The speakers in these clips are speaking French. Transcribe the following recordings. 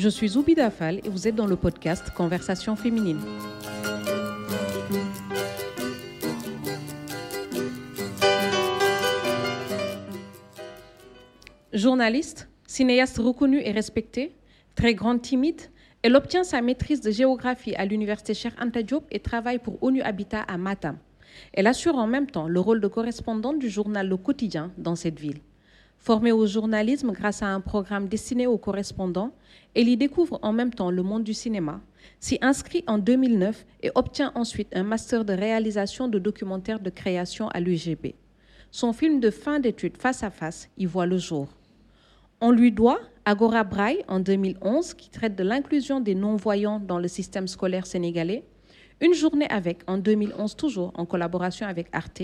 Je suis Zoubi Dafal et vous êtes dans le podcast Conversation féminine. Journaliste, cinéaste reconnue et respectée, très grande timide, elle obtient sa maîtrise de géographie à l'université Cheikh Anta et travaille pour ONU Habitat à Matam. Elle assure en même temps le rôle de correspondante du journal Le Quotidien dans cette ville. Formée au journalisme grâce à un programme destiné aux correspondants, elle y découvre en même temps le monde du cinéma, s'y inscrit en 2009 et obtient ensuite un master de réalisation de documentaires de création à l'UGB. Son film de fin d'études Face à Face y voit le jour. On lui doit Agora Braille en 2011, qui traite de l'inclusion des non-voyants dans le système scolaire sénégalais, Une journée avec en 2011 toujours en collaboration avec Arte,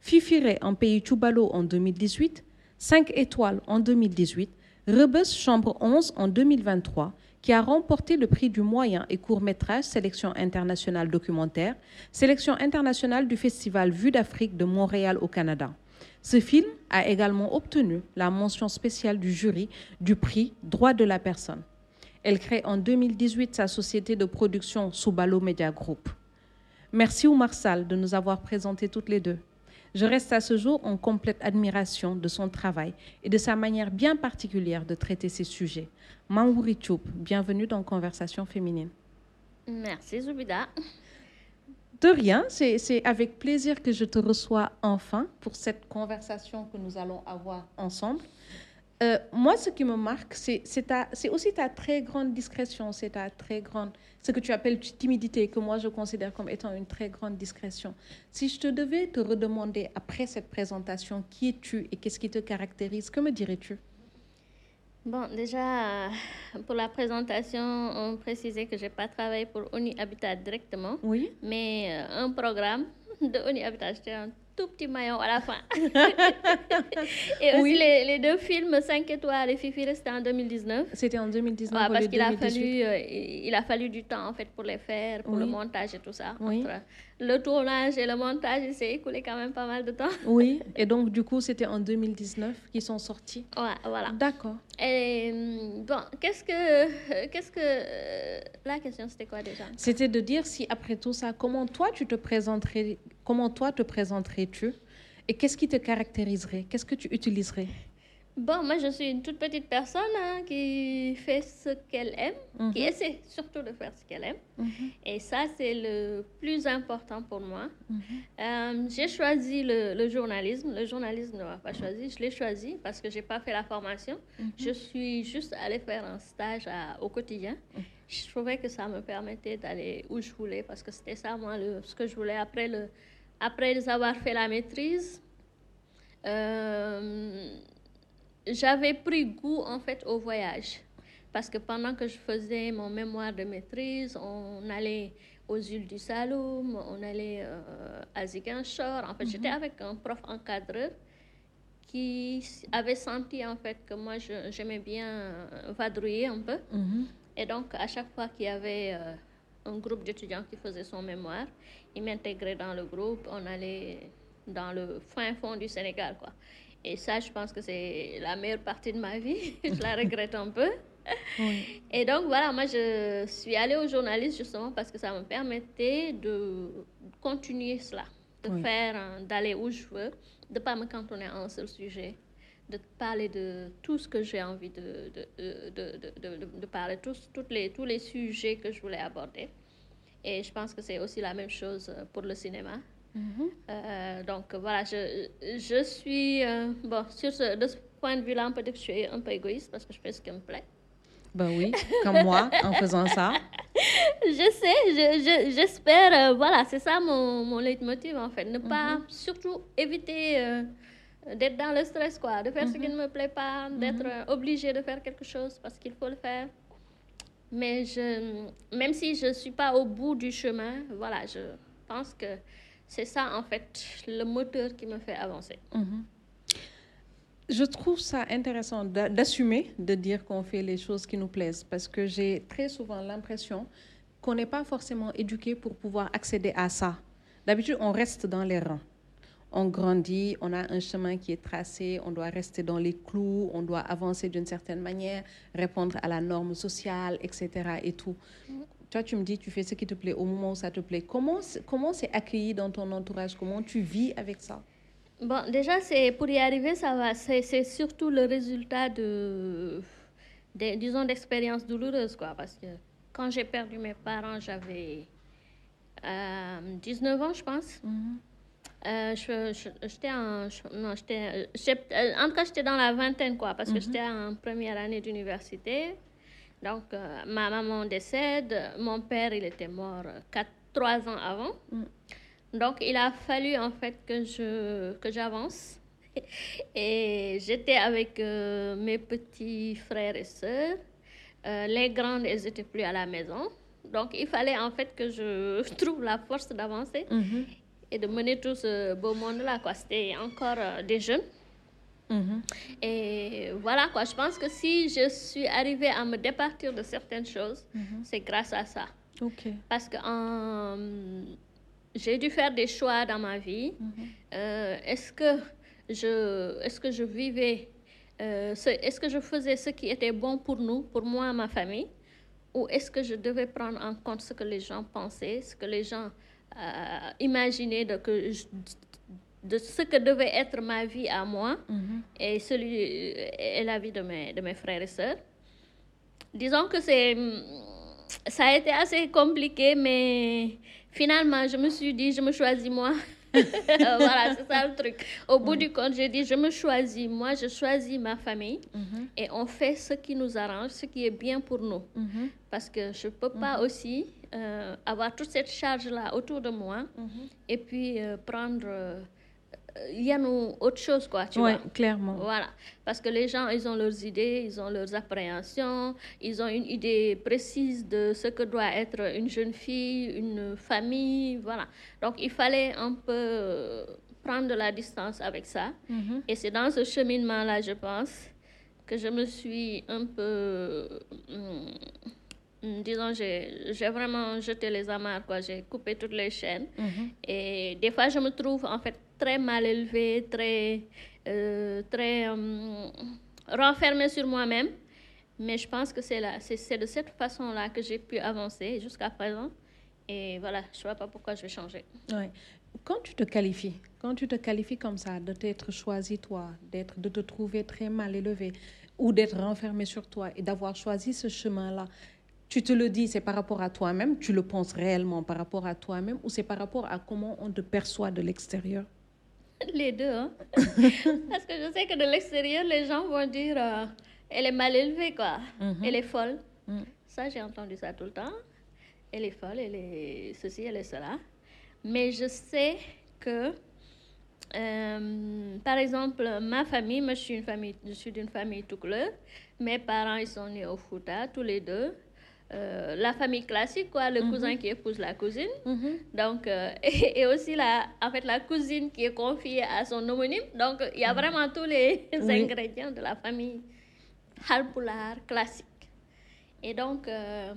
Fifiré en pays Tchoubalo en 2018, 5 étoiles en 2018, Rebus Chambre 11 en 2023, qui a remporté le prix du moyen et court métrage Sélection internationale documentaire, Sélection internationale du Festival Vue d'Afrique de Montréal au Canada. Ce film a également obtenu la mention spéciale du jury du prix Droit de la personne. Elle crée en 2018 sa société de production Soubalo Media Group. Merci Oumar Sall de nous avoir présenté toutes les deux. Je reste à ce jour en complète admiration de son travail et de sa manière bien particulière de traiter ces sujets. Mamouri Choup, bienvenue dans Conversation féminine. Merci Zoubida. De rien, c'est avec plaisir que je te reçois enfin pour cette conversation que nous allons avoir ensemble. Euh, moi, ce qui me marque, c'est aussi ta très grande discrétion, c'est ta très grande, ce que tu appelles timidité, que moi je considère comme étant une très grande discrétion. Si je te devais te redemander après cette présentation qui es-tu et qu'est-ce qui te caractérise, que me dirais-tu? Bon, déjà, pour la présentation, on précisait que je n'ai pas travaillé pour ONU Habitat directement, Oui. mais euh, un programme de ONU Habitat. J'étais tout petit maillon à la fin. et aussi Oui. les, les deux films 5 étoiles et Fifi, c'était en 2019. C'était en 2019 Ouais, ou parce qu'il a 2018? fallu, euh, il a fallu du temps en fait pour les faire, pour le montage et tout ça. Oui. Entre le tournage et le montage, il s'est écoulé quand même pas mal de temps. Oui, et donc du coup, c'était en 2019 qu'ils sont sortis. Ouais, voilà. D'accord. Et hum, bon, qu'est-ce que, qu'est-ce que, euh, la question c'était quoi déjà? C'était de dire si après tout ça, comment toi tu te présenterais, comment toi te présenterais-tu? Et qu'est-ce qui te caractériserait, qu'est-ce que tu utiliserais? Bon, moi je suis une toute petite personne hein, qui fait ce qu'elle aime, qui Mhm. essaie surtout de faire ce qu'elle aime. Mhm, Et ça, c'est le plus important pour moi. mhm. Euh, j'ai choisi le, le journalisme. Le journalisme ne m'a pas choisi. Je l'ai choisi parce que je n'ai pas fait la formation. Je suis juste allée faire un stage à- au quotidien. Je trouvais que ça me permettait d'aller où je voulais parce que c'était ça, moi, le, ce que je voulais après, le, après avoir fait la maîtrise. euh, j'avais pris goût en fait au voyage parce que pendant que je faisais mon mémoire de maîtrise, on allait aux îles du Saloum, on allait euh, à Ziguinchor. En fait, j'étais avec un prof encadreur qui avait senti en fait que moi j'aimais bien vadrouiller un peu. Mhm. Et donc, à chaque fois qu'il y avait euh, un groupe d'étudiants qui faisait son mémoire, il m'intégrait dans le groupe. On allait dans le fin fond du Sénégal, quoi. Et ça, je pense que c'est la meilleure partie de ma vie. je la regrette un peu. Oui. Et donc, voilà, moi, je suis allée au journaliste justement parce que ça me permettait de continuer cela, de Oui. faire, d'aller où je veux, de ne pas me cantonner à un seul sujet, de parler de tout ce que j'ai envie de, de, de, de, parler, tous, toutes les, tous les sujets que je voulais aborder. Et je pense que c'est aussi la même chose pour le cinéma. Mhm. Euh, donc voilà, je, je suis, euh, bon, sur ce, de ce point de vue-là, on peut dire que je suis un peu égoïste parce que je fais ce qui me plaît. Ben oui, comme moi, en faisant ça. Je sais, je- je- j'espère, euh, voilà, c'est ça mon, mon leitmotiv en fait. Ne pas, surtout éviter euh, d'être dans le stress, quoi, de faire ce qui ne me plaît pas, d'être euh, obligé de faire quelque chose parce qu'il faut le faire. Mais je, même si je ne suis pas au bout du chemin, voilà, je pense que c'est ça en fait le moteur qui me fait avancer. Mhm. Je trouve ça intéressant d'a- d'assumer, de dire qu'on fait les choses qui nous plaisent, parce que j'ai très souvent l'impression qu'on n'est pas forcément éduqué pour pouvoir accéder à ça. D'habitude, on reste dans les rangs. on grandit, on a un chemin qui est tracé, on doit rester dans les clous, on doit avancer d'une certaine manière, répondre à la norme sociale, etc. Et tout. Toi, tu me dis, tu fais ce qui te plaît au moment où ça te plaît. Comment comment c'est accueilli dans ton entourage? Comment tu vis avec ça? Bon, déjà, c'est pour y arriver, ça va. C'est surtout le résultat de, disons, d'expériences douloureuses, quoi. Parce que quand j'ai perdu mes parents, j'avais 19 euh, ans, je pense. Euh, j'étais en, non, j'étais, euh, en tout cas, j'étais dans la vingtaine, quoi, parce que mm-hmm. j'étais en première année d'université. Donc, ma maman décède, mon père, il était mort 4, 3 ans avant. Mm. Donc, il a fallu en fait que je que j'avance. Et j'étais avec mes petits frères et sœurs. les grandes, elles n'étaient plus à la maison. Donc, il fallait en fait que je trouve la force d'avancer mhm. et de mener tout ce beau monde-là. C'était encore euh, des jeunes. Mhm. Et voilà, quoi. Je pense que si je suis arrivée à me départir de certaines choses, mhm. c'est grâce à ça. Parce que j'ai dû faire des choix dans ma vie. Euh, est-ce que je, est-ce que je vivais, euh, est-ce que je faisais ce qui était bon pour nous, pour moi et ma famille? Ou est-ce que je devais prendre en compte ce que les gens pensaient, ce que les gens euh, imaginaient de, que de ce que devait être ma vie à moi mm-hmm. et, celui, et la vie de mes, de mes frères et sœurs. Disons que c'est, ça a été assez compliqué, mais finalement, je me suis dit, je me choisis moi. voilà, c'est ça le truc. Au bout du compte, j'ai dit, je me choisis, moi, je choisis ma famille mhm. et on fait ce qui nous arrange, ce qui est bien pour nous. Mhm. Parce que je ne peux pas mhm. aussi euh, avoir toute cette charge-là autour de moi et puis euh, prendre euh, y a autre chose, quoi, tu vois. clairement. Voilà. Parce que les gens, ils ont leurs idées, ils ont leurs appréhensions, ils ont une idée précise de ce que doit être une jeune fille, une famille, voilà. Donc, il fallait un peu prendre de la distance avec ça. Mm-hmm. Et c'est dans ce cheminement-là, je pense, que je me suis un peu... Hum, hum, disons, j'ai vraiment jeté les amarres, quoi. J'ai coupé toutes les chaînes. Mm-hmm. Et des fois, je me trouve, en fait, très mal élevé, très, euh, très euh, renfermé sur moi-même. Mais je pense que c'est de cette façon-là que j'ai pu avancer jusqu'à présent. Et voilà, je ne vois pas pourquoi je vais changer. Ouais. Quand tu te qualifies, quand tu te qualifies comme ça, de t'être choisi toi, d'être, de te trouver très mal élevé ou d'être renfermé sur toi et d'avoir choisi ce chemin-là, tu te le dis, c'est par rapport à toi-même, tu le penses réellement par rapport à toi-même ou c'est par rapport à comment on te perçoit de l'extérieur? Les deux, hein? Parce que je sais que de l'extérieur, les gens vont dire euh, elle est mal élevée, quoi. Mhm. Elle est folle. Mhm. Ça, j'ai entendu ça tout le temps. Elle est folle, elle est ceci, elle est cela. Mais je sais que, euh, par exemple, ma famille, moi je suis, une famille, je suis d'une famille tout couleur. Mes parents, ils sont nés au Fouta, tous les deux. Euh, la famille classique, quoi, le mhm. cousin qui épouse la cousine. Mhm. Donc, euh, et, aussi la, en fait, la cousine qui est confiée à son homonyme. Donc, il y a mhm. vraiment tous les ingrédients de la famille halpoulard classique. Et donc, euh,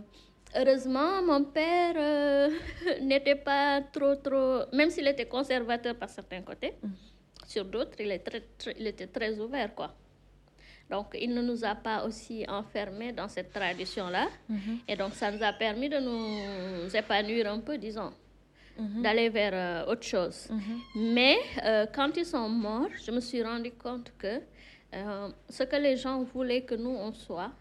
heureusement, mon père n'était pas trop, trop, même s'il était conservateur par certains côtés, sur d'autres, il, il était très ouvert, quoi. Donc, il ne nous a pas aussi enfermés dans cette tradition-là. Mhm. Et donc, ça nous a permis de nous épanouir un peu, disons, mhm. d'aller vers euh, autre chose. Mhm. Mais euh, quand ils sont morts, je me suis rendu compte que euh, ce que les gens voulaient que nous, on soit,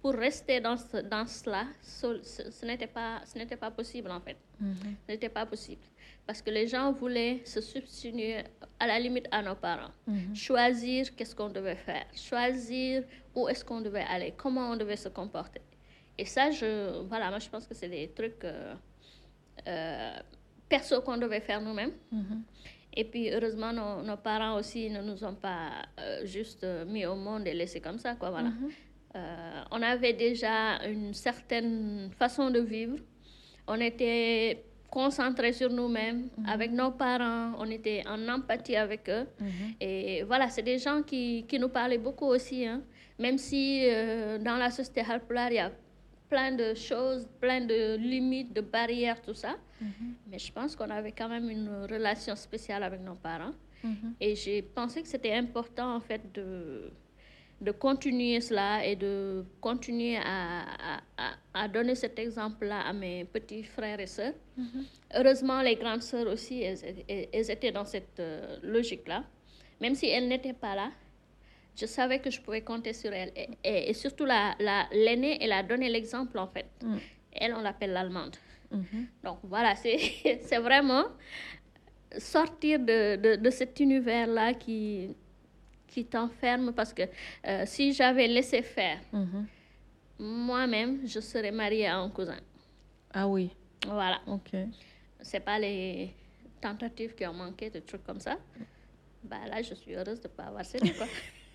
pour rester dans, ce, dans cela, ce, ce n'était pas, pas possible, en fait. Ce n'était pas possible parce que les gens voulaient se substituer à la limite à nos parents, mhm. choisir qu'est-ce qu'on devait faire, choisir où est-ce qu'on devait aller, comment on devait se comporter. Et ça, je, voilà, moi je pense que c'est des trucs euh, euh, perso qu'on devait faire nous-mêmes. Mhm. Et puis heureusement, nos, nos, parents aussi ne nous ont pas euh, juste mis au monde et laissés comme ça, quoi, voilà. Mhm. on avait déjà une certaine façon de vivre. On était concentrés sur nous-mêmes, mhm. avec nos parents, on était en empathie avec eux. Mhm. Et voilà, c'est des gens qui, qui, nous parlaient beaucoup aussi, hein. même si euh, dans la société Halplar, il y a plein de choses, plein de limites, de barrières, tout ça. Mais je pense qu'on avait quand même une relation spéciale avec nos parents. Et j'ai pensé que c'était important, en fait, de, de continuer cela et de continuer à, à, à donner cet exemple-là à mes petits frères et sœurs. Heureusement, les grandes sœurs aussi, elles, elles étaient dans cette euh, logique-là. Même si elles n'étaient pas là, je savais que je pouvais compter sur elles. Et, et, et surtout, l'aînée, la, l'aînée elle a donné l'exemple, en fait. Mm. Elle, on l'appelle l'allemande. Mhm. Donc voilà, c'est c'est vraiment sortir de, de, de cet univers-là qui, qui t'enferme parce que euh, si j'avais laissé faire, Mhm. moi-même, je serais mariée à un cousin. Ah oui, Voilà. ok. C'est pas les tentatives qui ont manqué, des trucs comme ça. Bah là, je suis heureuse de ne pas avoir cédé, quoi.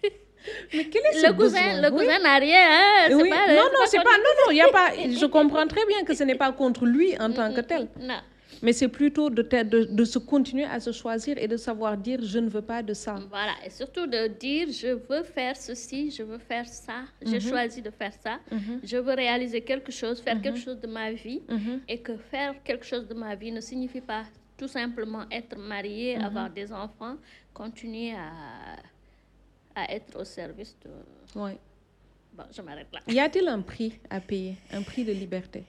Mais quel est ce le cousin, besoin? le cousin n'a rien, hein. Oui. pas- non, non, c'est c'est pas. Non, non, il y a pas. Je comprends très bien que ce n'est pas contre lui en tant que tel, Non. Mais c'est plutôt de, de, de se continuer à se choisir et de savoir dire je ne veux pas de ça. Voilà, et surtout de dire je veux faire ceci, je veux faire ça, j'ai choisi de faire ça, Mhm. je veux réaliser quelque chose, faire quelque chose de ma vie, Mhm. et que faire quelque chose de ma vie ne signifie pas tout simplement être marié, avoir des enfants, continuer à, à être au service de... Ouais. Bon, je m'arrête là. Y a-t-il un prix à payer, un prix de liberté,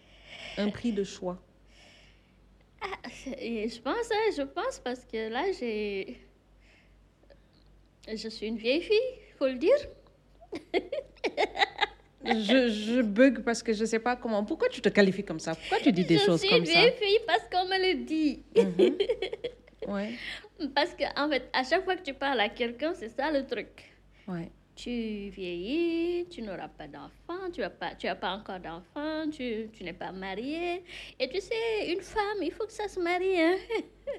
un prix de choix? Et je pense, hein, je pense parce que là, j'ai... Je suis une vieille fille, faut le dire. je, je bug parce que je sais pas comment. Pourquoi tu te qualifies comme ça? Pourquoi tu dis des je choses suis comme une ça? vieille fille parce qu'on me le dit. Ouais, Parce que, en fait, à chaque fois que tu parles à quelqu'un, c'est ça le truc. ouais. Tu vieillis, tu n'auras pas d'enfant, tu n'as pas, tu as pas encore d'enfant, tu, tu n'es pas marié. Et tu sais, une femme, il faut que ça se marie. hein.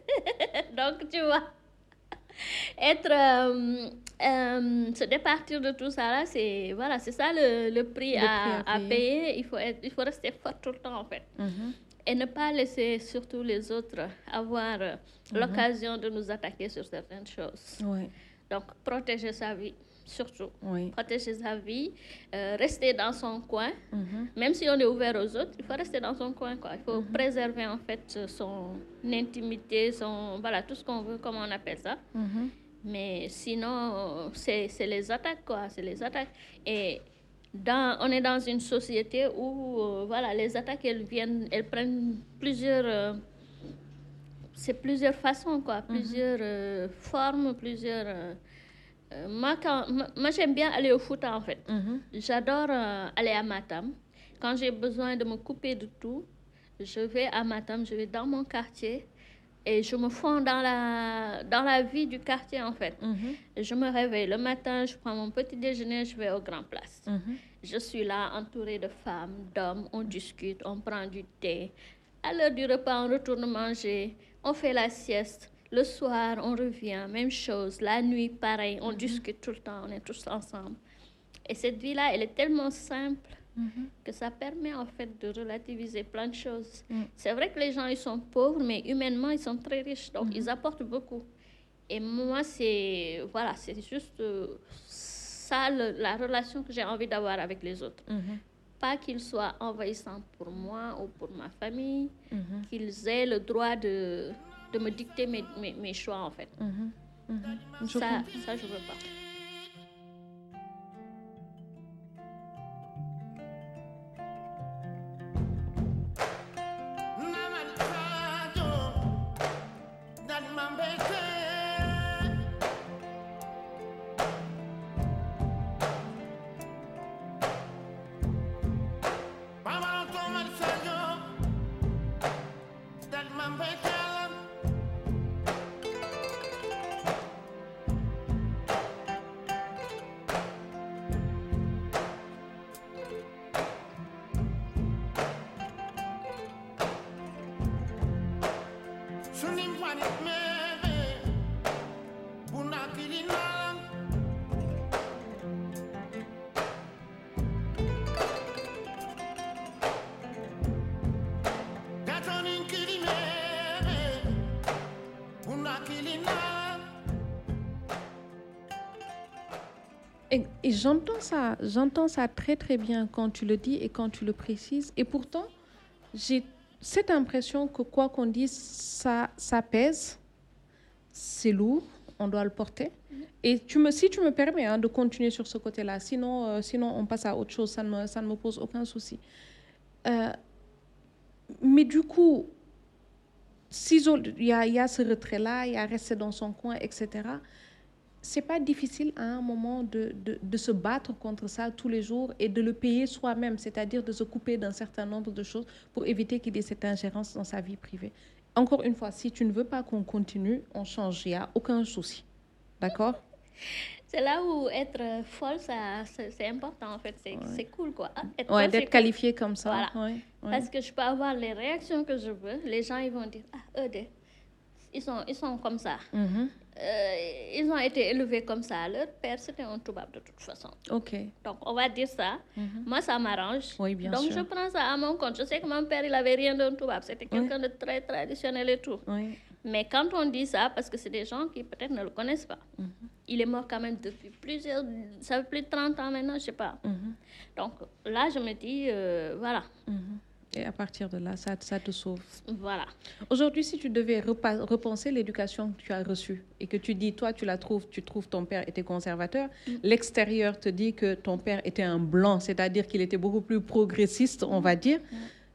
Donc, tu vois, être, euh, euh, se départir de tout ça là, c'est voilà, c'est ça le, le prix, Le à, prix à à payer. Il faut, être, il faut rester fort tout le temps, en fait. Mhm. Et ne pas laisser surtout les autres avoir euh, l'occasion de nous attaquer sur certaines choses. Donc, protéger sa vie, surtout. ouais. Protéger sa vie, euh, rester dans son coin. Mhm. Même si on est ouvert aux autres, il faut rester dans son coin. Quoi. Il faut préserver en fait son intimité, son, voilà, tout ce qu'on veut, comme on appelle ça. Mhm. Mais sinon, c'est les attaques, quoi. C'est les attaques. Et dans, on est dans une société où, euh, voilà, les attaques, elles viennent, elles prennent plusieurs... euh, c'est plusieurs façons, quoi. Plusieurs formes, plusieurs... euh, moi, quand, moi, j'aime bien aller au foot, en fait. Mhm. J'adore euh, aller à Matam. Quand j'ai besoin de me couper de tout, je vais à Matam, je vais dans mon quartier et je me fonds dans la, dans la vie du quartier en fait. Mhm. Je me réveille le matin, je prends mon petit déjeuner, je vais au Grand Place. Mhm. Je suis là entourée de femmes, d'hommes, on discute, on prend du thé. À l'heure du repas, on retourne manger, on fait la sieste. Le soir, on revient, même chose. La nuit, pareil, on discute tout le temps, on est tous ensemble. Et cette vie-là, elle est tellement simple Mhm. que ça permet en fait de relativiser plein de choses. Mm. C'est vrai que les gens, ils sont pauvres, mais humainement, ils sont très riches, donc ils apportent beaucoup. Et moi, c'est voilà, c'est juste euh, ça le- la relation que j'ai envie d'avoir avec les autres. Mhm. Pas qu'ils soient envahissants pour moi ou pour ma famille, Mhm. qu'ils aient le droit de, de me dicter mes, mes, mes choix en fait. Mhm. Mhm. Je Ça, ça, je veux pas. J'entends ça, j'entends ça très très bien quand tu le dis et quand tu le précises. Et pourtant, j'ai cette impression que quoi qu'on dise, ça, ça pèse, c'est lourd, on doit le porter. Et tu me, si tu me permets hein, de continuer sur ce côté-là, sinon, euh, sinon on passe à autre chose, ça ne me, ça ne me pose aucun souci. Euh, mais du coup, il y a, y a ce retrait-là, il y a rester dans son coin, etc. C'est pas difficile à un moment de, de, de se battre contre ça tous les jours et de le payer soi-même, c'est-à-dire de se couper d'un certain nombre de choses pour éviter qu'il y ait cette ingérence dans sa vie privée. Encore une fois, si tu ne veux pas qu'on continue, on change, il n'y a aucun souci. D'accord? C'est là où être folle, ça, c'est important en fait. C'est c'est cool quoi. Être Ouais, d'être cool. qualifié comme ça. Voilà. ouais, ouais. Parce que je peux avoir les réactions que je veux. Les gens ils vont dire ah eux ils sont ils sont comme ça. Mhm. Euh, ils ont été élevés comme ça. Leur père c'était un toubab de toute façon. Ok. Donc on va dire ça. Moi ça m'arrange. Oui, bien Donc sûr. je prends ça à mon compte. Je sais que mon père il avait rien d'un toubab. C'était quelqu'un de très traditionnel et tout. Oui. Mais quand on dit ça, parce que c'est des gens qui peut-être ne le connaissent pas, Mhm. il est mort quand même depuis plusieurs, ça fait plus de 30 ans maintenant, je sais pas. Mhm. Donc là, je me dis, euh, voilà, Mhm. Et à partir de là, ça, ça te sauve. voilà. Aujourd'hui, si tu devais repenser l'éducation que tu as reçue et que tu dis, toi, tu la trouves, tu trouves ton père était conservateur, l'extérieur te dit que ton père était un blanc, c'est-à-dire qu'il était beaucoup plus progressiste, on va dire.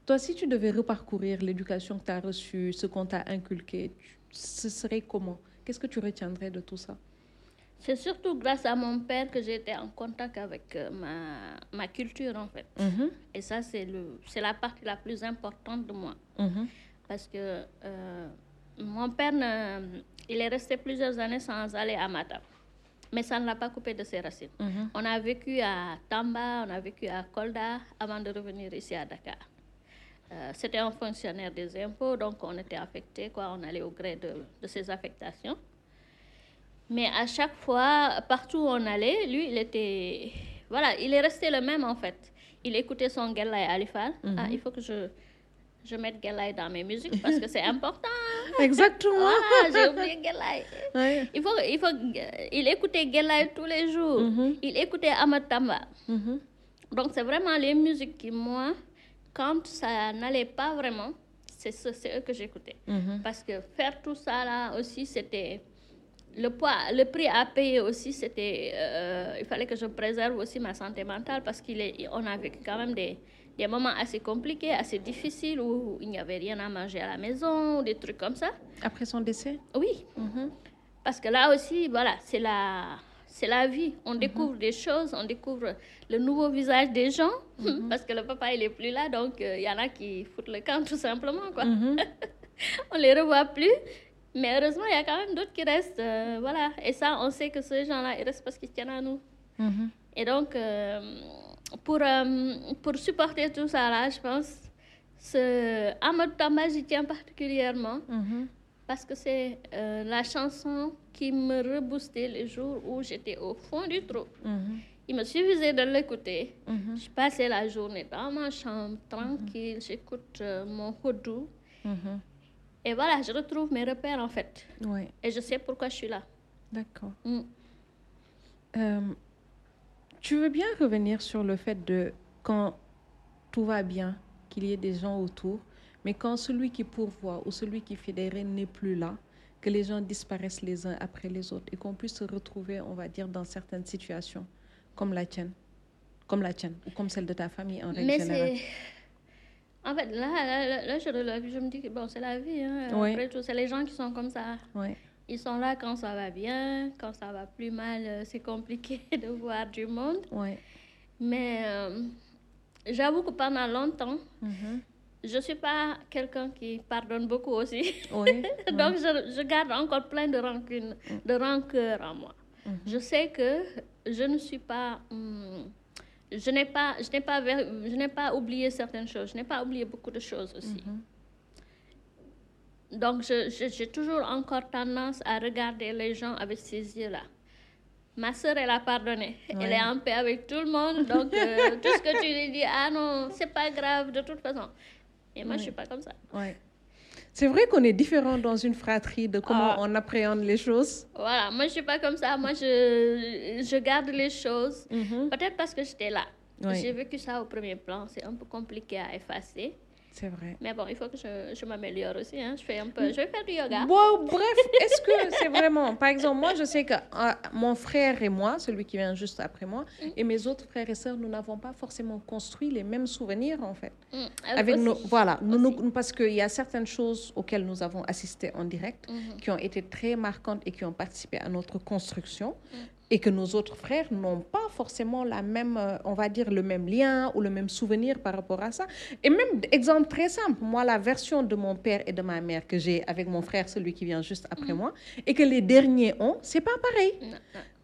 Toi, si tu devais reparcourir l'éducation que tu as reçue, ce qu'on t'a inculqué, tu- ce serait comment? Qu'est-ce que tu retiendrais de tout ça? C'est surtout grâce à mon père que j'ai été en contact avec euh, ma, ma culture, en fait. Mhm, Et ça, c'est la partie la plus importante de moi. mhm, Parce que euh, mon père, ne- il est resté plusieurs années sans aller à Matam. Mais ça ne l'a pas coupé de ses racines. mhm. On a vécu à Tamba, on a vécu à Kolda avant de revenir ici à Dakar. Euh, C'était un fonctionnaire des impôts, donc on était affecté, quoi, on allait au gré de, de ses affectations. Mais à chaque fois, partout où on allait, lui, il était. Voilà, il est resté le même en fait. Il écoutait son Gelai Alifal. Ah, il faut que je, je mette Gelai dans mes musiques parce que c'est important. Exactement. Voilà, j'ai oublié. Ouais. Il faut, il faut, il écoutait Gelai tous les jours. Mhm. Il écoutait Amatamba. Mhm. Donc c'est vraiment les musiques qui, moi, quand ça n'allait pas vraiment, c'est ce- c'est eux que j'écoutais. Mhm. Parce que faire tout ça là aussi, c'était le poids, le prix à payer aussi, c'était, euh, il fallait que je préserve aussi ma santé mentale parce qu'il est, on a vécu quand même des, des moments assez compliqués, assez difficiles où il n'y avait rien à manger à la maison, des trucs comme ça. Après son décès? Oui, Mhm. parce que là aussi, voilà, c'est la, c'est la vie. On découvre des choses, on découvre le nouveau visage des gens, parce que le papa, il est plus là, donc euh, il y en a qui foutent le camp tout simplement, quoi. Mhm. on les revoit plus. Mais heureusement, il y a quand même d'autres qui restent, euh, voilà. Et ça, on sait que ces gens-là, ils restent parce qu'ils tiennent à nous. Mhm. Et donc, euh, pour, euh, pour supporter tout ça, là, je pense, ce Amadou Tamba, j'y tiens particulièrement. Mhm. Parce que c'est la chanson qui me reboostait les jours où j'étais au fond du trou. Mhm. Il me suffisait de l'écouter. Je passais la journée dans ma chambre, tranquille, j'écoute mon houdou. Et voilà, je retrouve mes repères en fait. Ouais, Et je sais pourquoi je suis là. d'accord. Mm. Euh, tu veux bien revenir sur le fait de quand tout va bien, qu'il y ait des gens autour, mais quand celui qui pourvoit ou celui qui fédère n'est plus là, que les gens disparaissent les uns après les autres et qu'on puisse se retrouver, on va dire, dans certaines situations comme la tienne, comme la tienne ou comme celle de ta famille en règle Mais générale. En fait, là, là, là, je relève, je me dis que bon, c'est la vie. Hein. Oui. Après tout, c'est les gens qui sont comme ça. Ils sont là quand ça va bien, quand ça va plus mal, euh, c'est compliqué de voir du monde. Mais euh, j'avoue que pendant longtemps, Mhm. je ne suis pas quelqu'un qui pardonne beaucoup aussi. Donc je, je garde encore plein de rancune, de rancœur en moi. Je sais que je ne suis pas... hum, je n'ai pas, je n'ai pas, ver- je n'ai pas oublié certaines choses. Je n'ai pas oublié beaucoup de choses aussi. Donc, je- je- j'ai toujours encore tendance à regarder les gens avec ces yeux-là. Ma sœur, elle a pardonné. Elle Ouais. est en paix avec tout le monde. Donc, euh, tout ce que tu lui dis, ah non, c'est pas grave de toute façon. Et moi, je suis pas comme ça. Ouais. C'est vrai qu'on est différent dans une fratrie de comment Ah. on appréhende les choses. Voilà, moi je suis pas comme ça. Moi je, je garde les choses. Mhm. Peut-être parce que j'étais là. Oui. J'ai vécu ça au premier plan. C'est un peu compliqué à effacer. C'est vrai. Mais bon, il faut que je, je m'améliore aussi. Hein. Je, fais un peu, je vais faire du yoga. Bon, bref, est-ce que c'est vraiment, par exemple, moi je sais que euh, mon frère et moi, celui qui vient juste après moi, Mm. et mes autres frères et sœurs, nous n'avons pas forcément construit les mêmes souvenirs en fait. Mm, euh, Avec aussi. nos, voilà, nous, parce qu'il y a certaines choses auxquelles nous avons assisté en direct Mhm. qui ont été très marquantes et qui ont participé à notre construction Mm. Et que nos autres frères n'ont pas forcément la même, euh, on va dire, le même lien ou le même souvenir par rapport à ça. Et même, exemple très simple, moi, la version de mon père et de ma mère que j'ai avec mon frère, celui qui vient juste après moi, et que les derniers ont, c'est pas pareil.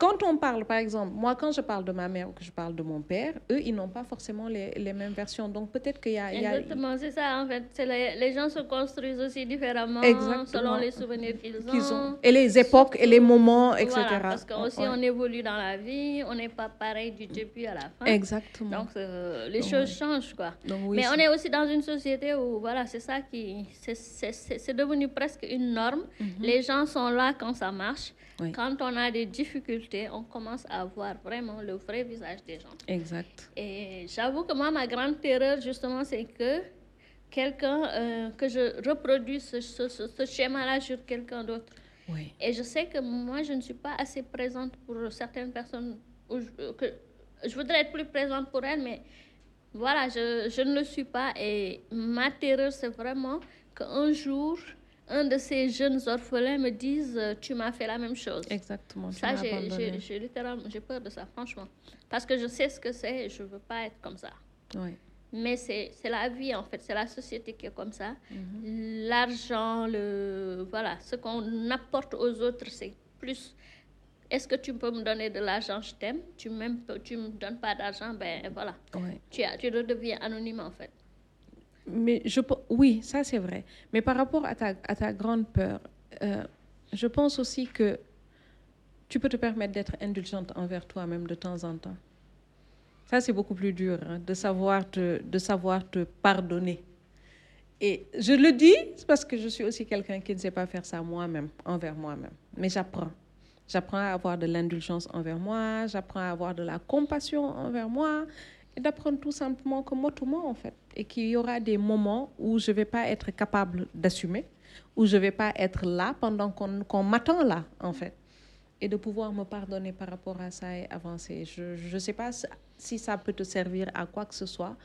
Quand on parle, par exemple, moi, quand je parle de ma mère ou que je parle de mon père, eux, ils n'ont pas forcément les, les mêmes versions. Donc, peut-être qu'il y a... Exactement, c'est ça en fait. Les, les gens se construisent aussi différemment Exactement. selon les souvenirs qu'ils ont. qu'ils ont. Et les époques et les moments, etc. Voilà, parce qu'aussi Ouais. on évolue dans la vie, on n'est pas pareil du début à la fin. Exactement. Donc euh, les Donc, choses ouais. changent quoi. Donc, oui, Mais on est aussi dans une société où voilà, c'est ça qui c'est- devenu presque une norme. Les gens sont là quand ça marche. Oui. Quand on a des difficultés, on commence à voir vraiment le vrai visage des gens. Exact. Et j'avoue que moi, ma grande terreur, justement, c'est que quelqu'un, euh, que je reproduis ce, ce- ce- ce schéma-là sur quelqu'un d'autre. Oui. Et je sais que moi, je ne suis pas assez présente pour certaines personnes. Où je, euh, que, je voudrais être plus présente pour elles, mais voilà, je, je ne le suis pas. Et ma terreur, c'est vraiment qu'un jour, un de ces jeunes orphelins me dise euh, Tu m'as fait la même chose. Exactement. Ça, j'ai- littéralement j'ai peur de ça, franchement. Parce que je sais ce que c'est je ne veux pas être comme ça. Oui. Mais c'est la vie, en fait. C'est la société qui est comme ça. Mhm. L'argent, le, voilà, ce qu'on apporte aux autres, c'est plus. Est-ce que tu peux me donner de l'argent Je t'aime? Tu tu me donnes pas d'argent, ben voilà. Oui. Tu, as, tu redeviens anonyme, en fait. Mais je, oui, ça c'est vrai. Mais par rapport à ta, à ta grande peur, euh, je pense aussi que tu peux te permettre d'être indulgente envers toi-même de temps en temps. Ça, c'est beaucoup plus dur, hein, de, savoir te, de savoir te pardonner. Et je le dis parce que je suis aussi quelqu'un qui ne sait pas faire ça moi-même, envers moi-même. Mais j'apprends. J'apprends à avoir de l'indulgence envers moi, j'apprends à avoir de la compassion envers moi, et d'apprendre tout simplement que moi, tout moi, en fait. Et qu'il y aura des moments où je ne vais pas être capable d'assumer, où je ne vais pas être là pendant qu'on qu'on m'attend là, en fait. Et de pouvoir me pardonner par rapport à ça et avancer. Je ne sais pas si ça peut te servir à quoi que ce soit,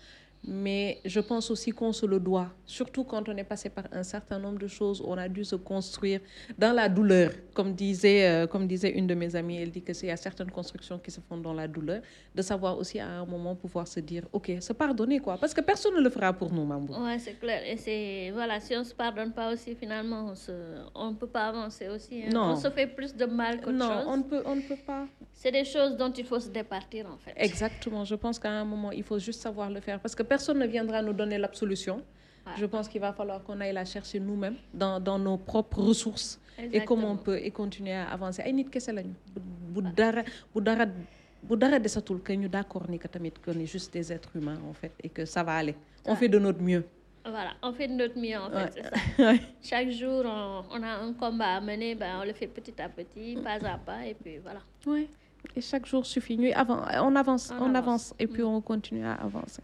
mais je pense aussi qu'on se le doit, surtout quand on est passé par un certain nombre de choses, on a dû se construire dans la douleur. Comme disait, euh, comme disait une de mes amies, elle dit que c'est y a certaines constructions qui se font dans la douleur, de savoir aussi à un moment pouvoir se dire, ok, se pardonner quoi, parce que personne ne le fera pour nous, Mambo. Ouais, c'est clair. Et c'est, voilà, si on ne se pardonne pas aussi, finalement, on ne peut pas avancer aussi. hein. Non. On se fait plus de mal qu'autre Non, chose. on ne peut, on ne peut pas. C'est des choses dont il faut se départir, en fait. Exactement. Je pense qu'à un moment, il faut juste savoir le faire parce que personne ne viendra nous donner l'absolution. Ouais. Je pense qu'il va falloir qu'on aille la chercher nous-mêmes dans, dans nos propres ressources et comment on Exactement. peut et continuer à avancer. ay nit kese lañu bu bu dara bu dara bu dara desatul que ñu d'accord ni que tamit qu'on est juste des êtres humains en fait et que ça va aller. On fait de notre mieux. Voilà, on fait de notre mieux, en fait, Ouais. ça. Chaque jour, on, on a un combat à mener, ben, on le fait petit à petit, pas à pas, et puis voilà. Ouais. Et chaque jour suffit. Ñuy avan- on avance, On on, avance. avance. et puis on continue à avancer.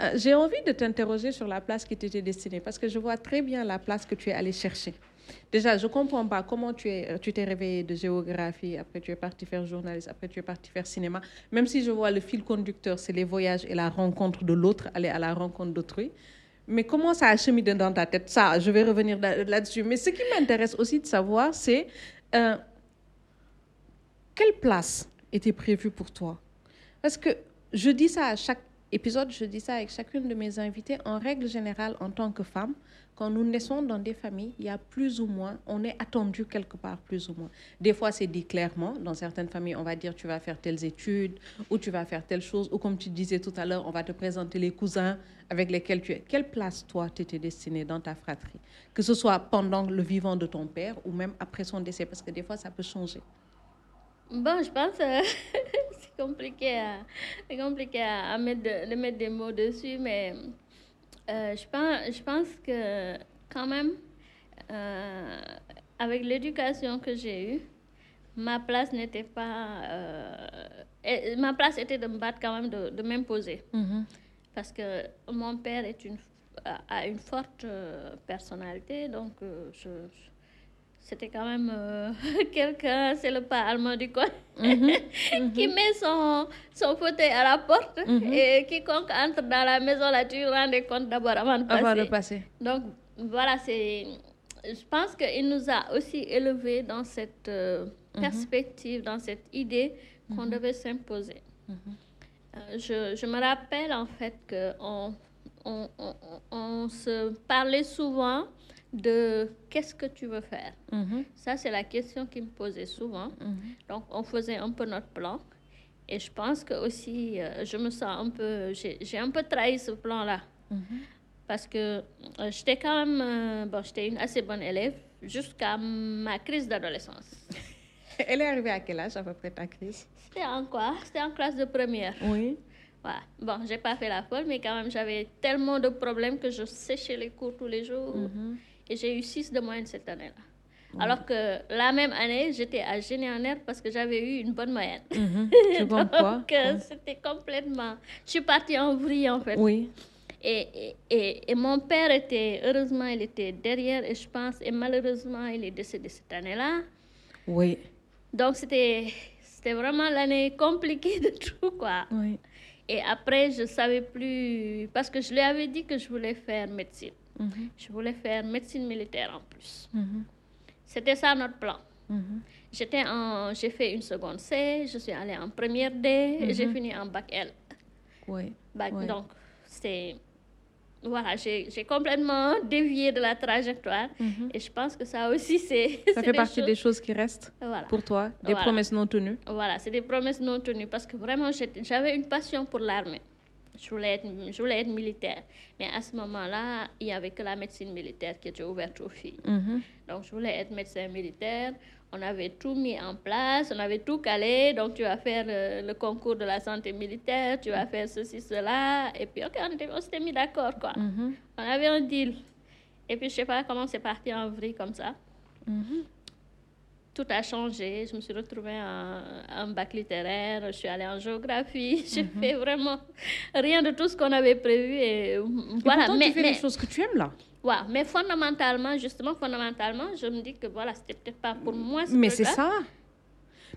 Euh, J'ai envie de t'interroger sur la place qui t'était destinée parce que je vois très bien la place que tu es allé chercher. Déjà, je ne comprends pas comment tu es, tu t'es réveillé de géographie, après tu es parti faire journaliste, après tu es parti faire cinéma. Même si je vois le fil conducteur, c'est les voyages et la rencontre de l'autre, aller à la rencontre d'autrui. Mais comment ça a cheminé dans ta tête? Ça, je vais revenir là- là-dessus. Mais ce qui m'intéresse aussi de savoir, c'est euh, quelle place était prévue pour toi? Parce que je dis ça à chaque épisode, je dis ça avec chacune de mes invités. En règle générale, en tant que femme, quand nous naissons dans des familles, il y a plus ou moins, on est attendu quelque part plus ou moins. Des fois, c'est dit clairement. Dans certaines familles, on va dire tu vas faire telles études ou tu vas faire telle chose. Ou comme tu disais tout à l'heure, on va te présenter les cousins avec lesquels tu es. Quelle place, toi, t'étais destiné dans ta fratrie? Que ce soit pendant le vivant de ton père ou même après son décès, parce que des fois, ça peut changer. Bon, je pense que c'est compliqué, à, c'est compliqué à, mettre de, de mettre des mots dessus, mais euh, je, pense, je pense que quand même, euh, avec l'éducation que j'ai eue, ma place n'était pas. euh, ma place était de me battre quand même, de, de m'imposer. Mhm. Parce que mon père est une, a une forte euh, personnalité, donc euh, je, je- c'était quand même euh, quelqu'un, c'est le pas allemand du coin, qui met son, son fauteuil à la porte et quiconque entre dans la maison, là, tu rends des comptes d'abord avant de passer. Avant de passer. Donc voilà, c'est. Je pense qu'il nous a aussi élevés dans cette euh, perspective, dans cette idée qu'on devait s'imposer. Euh, je, je me rappelle en fait qu'on on, on, on- on se parlait souvent de qu'est-ce que tu veux faire. Mhm. Ça, c'est la question qui me posait souvent. Donc, on faisait un peu notre plan. Et je pense que aussi, euh, je me sens un peu, j'ai un peu trahi ce plan-là. Parce que euh, j'étais quand même, euh, bon, j'étais une assez bonne élève jusqu'à ma crise d'adolescence. Elle est arrivée à quel âge à peu près ta crise? C'était en quoi? C'était en classe de première. Oui. Voilà. Bon, j'ai pas fait la folle, mais quand même, j'avais tellement de problèmes que je séchais les cours tous les jours. Et j'ai eu 6 de moyenne cette année-là. Alors que la même année, j'étais à génie en parce que j'avais eu une bonne moyenne. Tu comprends Donc, euh, c'était complètement... Je suis partie en vrille, en fait. Oui. Et, et, et, et mon père était, heureusement, il était derrière, et je pense, et malheureusement, il est décédé cette année-là. Oui. Donc, c'était c'était vraiment l'année compliquée de tout, quoi. Oui. Et après, je savais plus, parce que je lui avais dit que je voulais faire médecine. Mhm. Je voulais faire médecine militaire en plus. Mhm. C'était ça notre plan. Mhm. J'étais en, j'ai fait une seconde C, je suis allée en première D, et j'ai fini en bac L. Oui. Bac-. Donc, c'est, voilà, j'ai complètement dévié de la trajectoire. Et je pense que ça aussi, c'est. Ça fait partie des choses qui restent Voilà. pour toi, des Voilà. promesses non tenues. Voilà, c'est des promesses non tenues parce que vraiment, j'avais une passion pour l'armée. Je voulais, être, je voulais être militaire. Mais à ce moment-là, il n'y avait que la médecine militaire qui était ouverte aux filles. Mhm. Donc, je voulais être médecin militaire. On avait tout mis en place, on avait tout calé. Donc, tu vas faire euh, le concours de la santé militaire, tu vas faire ceci, cela. Et puis, OK, on était- on s'était mis d'accord, quoi. Mhm. On avait un deal. Et puis, je sais pas comment c'est parti en vrille comme ça. Mhm. Tout a changé. Je me suis retrouvée en, en bac littéraire. Je suis allée en géographie. J'ai fait vraiment rien de tout ce qu'on avait prévu. Et Et voilà. pourtant, mais, tu fais mais, les choses que tu aimes là. ouais, mais fondamentalement, justement, fondamentalement, je me dis que voilà, c'était peut-être pas pour moi. ce Mais c'est ça.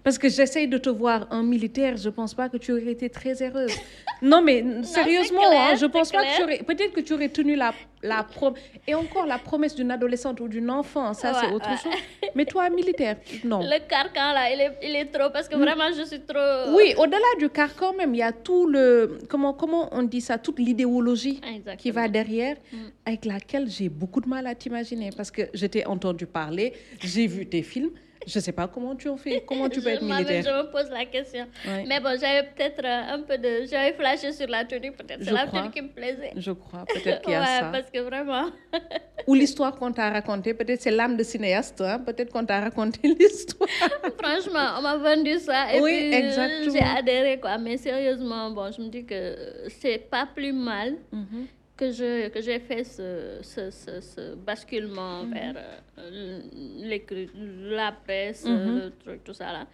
Parce que j'essaye de te voir un militaire, je pense pas que tu aurais été très heureuse. Non, mais sérieusement, clair, hein, je pense pas que tu aurais. Peut-être que tu aurais tenu la, la promesse. Et encore la promesse d'une adolescente ou d'une enfant, ça c'est autre ouais. chose. Mais toi, militaire, non. Le carcan, là, il est, il est trop. Parce que vraiment, je suis trop. Oui, au-delà du car quand même, il y a tout le comment comment on dit ça, toute l'idéologie qui va derrière, avec laquelle j'ai beaucoup de mal à t'imaginer parce que je t'ai entendu parler, j'ai vu tes films, je sais pas comment tu en fais, comment tu peux être militaire. je me pose la question. Ouais. Mais bon, j'avais peut-être euh, un peu de. J'avais flashé sur la tenue, peut-être. C'est la tenue qui me plaisait. Je crois, peut-être qu'il y a ouais, ça. parce que vraiment. Ou l'histoire qu'on t'a racontée, peut-être c'est l'âme de cinéaste, hein, peut-être qu'on t'a raconté l'histoire. Franchement, on m'a vendu ça et Oui, puis euh, exactement. j'ai adhéré quoi. Mais sérieusement, bon, je me dis que c'est pas plus mal Mhm. Que je que j'ai fait ce, ce, ce, ce basculement Mhm. vers euh, la presse, Mhm. le truc, tout ça là.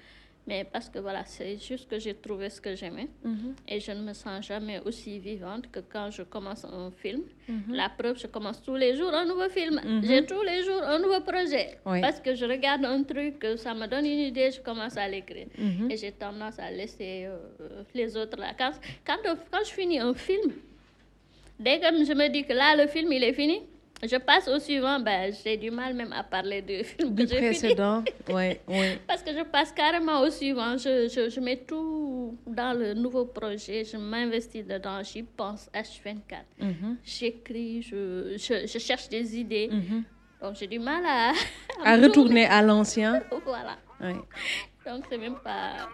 Mais parce que voilà, c'est juste que j'ai trouvé ce que j'aimais Mhm. et je ne me sens jamais aussi vivante que quand je commence un film. Mhm. La preuve, je commence tous les jours un nouveau film. J'ai tous les jours un nouveau projet. Oui. Parce que je regarde un truc, ça me donne une idée, je commence à l'écrire. Mhm. Et j'ai tendance à laisser euh, les autres là. Quand, quand, quand je finis un film, dès que je me dis que là, le film, il est fini, je passe au suivant, ben, j'ai du mal même à parler du film Du que j'ai fini. précédent, oui, oui. Parce que je passe carrément au suivant. Je, je, je mets tout dans le nouveau projet. Je m'investis dedans. J'y pense H24. Mhm. J'écris, je, je, je cherche des idées. Mhm. Donc j'ai du mal à, À me retourner à l'ancien. Voilà. Oui. Donc c'est même pas.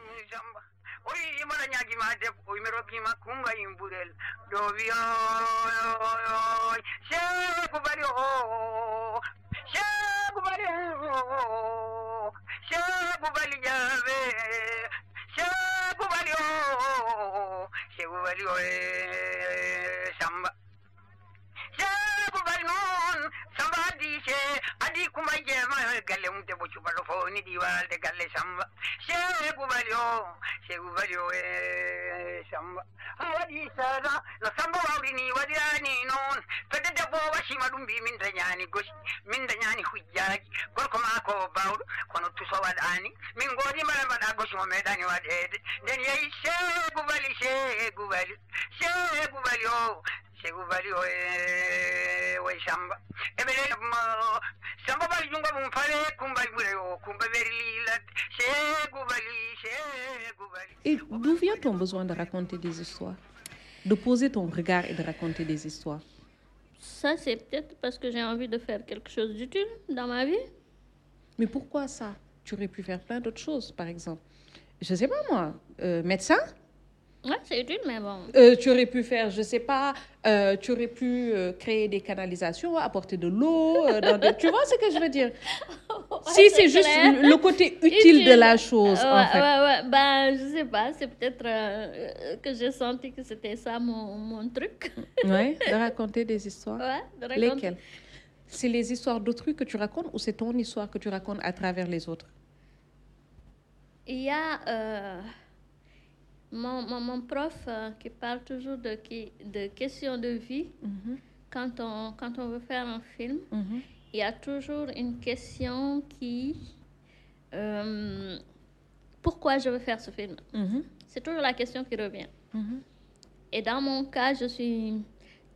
Oi imara nyagi maje oi mero kima kunga imburel dobi oi she kubari o she kubari o she kubali jave she kubali o she kubali o samba ceeku bali noon samba addi kumba jeema galle mum debbo ni ɗi walde galle samba. Bali o bali o e samba. Ha waɗi no samba wawrini waɗirani noon fedde debbo o wasima ɗum gosi min dañani hujjaji gorko ma bawɗo kono tuso min goodi mbaɗa mbaɗa gosi mo meeɗani waɗede nden yehi bali seegu bali seegu bali o seegu bali o e Et d'où vient ton besoin de raconter des histoires? De poser ton regard et de raconter des histoires? Ça, c'est peut-être parce que j'ai envie de faire quelque chose d'utile dans ma vie. Mais pourquoi ça? Tu aurais pu faire plein d'autres choses, par exemple. Je sais pas moi, euh, médecin? Ouais, c'est utile, mais bon. Euh, tu aurais pu faire, je sais pas, euh, tu aurais pu euh, créer des canalisations, apporter de l'eau. des- Tu vois ce que je veux dire? Si c'est juste le côté utile, de la chose, Ouais, en fait. ouais, ouais. Ben, je sais pas, c'est peut-être que j'ai senti que c'était ça mon, mon truc. Ouais, de raconter des histoires. Ouais, de raconter. Lesquelles? C'est les histoires d'autrui que tu racontes ou c'est ton histoire que tu racontes à travers les autres? Il y a mon, mon, mon prof euh, qui parle toujours de, qui, de questions de vie. Mhm, Quand on, quand on veut faire un film, mhm, il y a toujours une question qui... euh, pourquoi je veux faire ce film? Mhm, C'est toujours la question qui revient. Et dans mon cas, je suis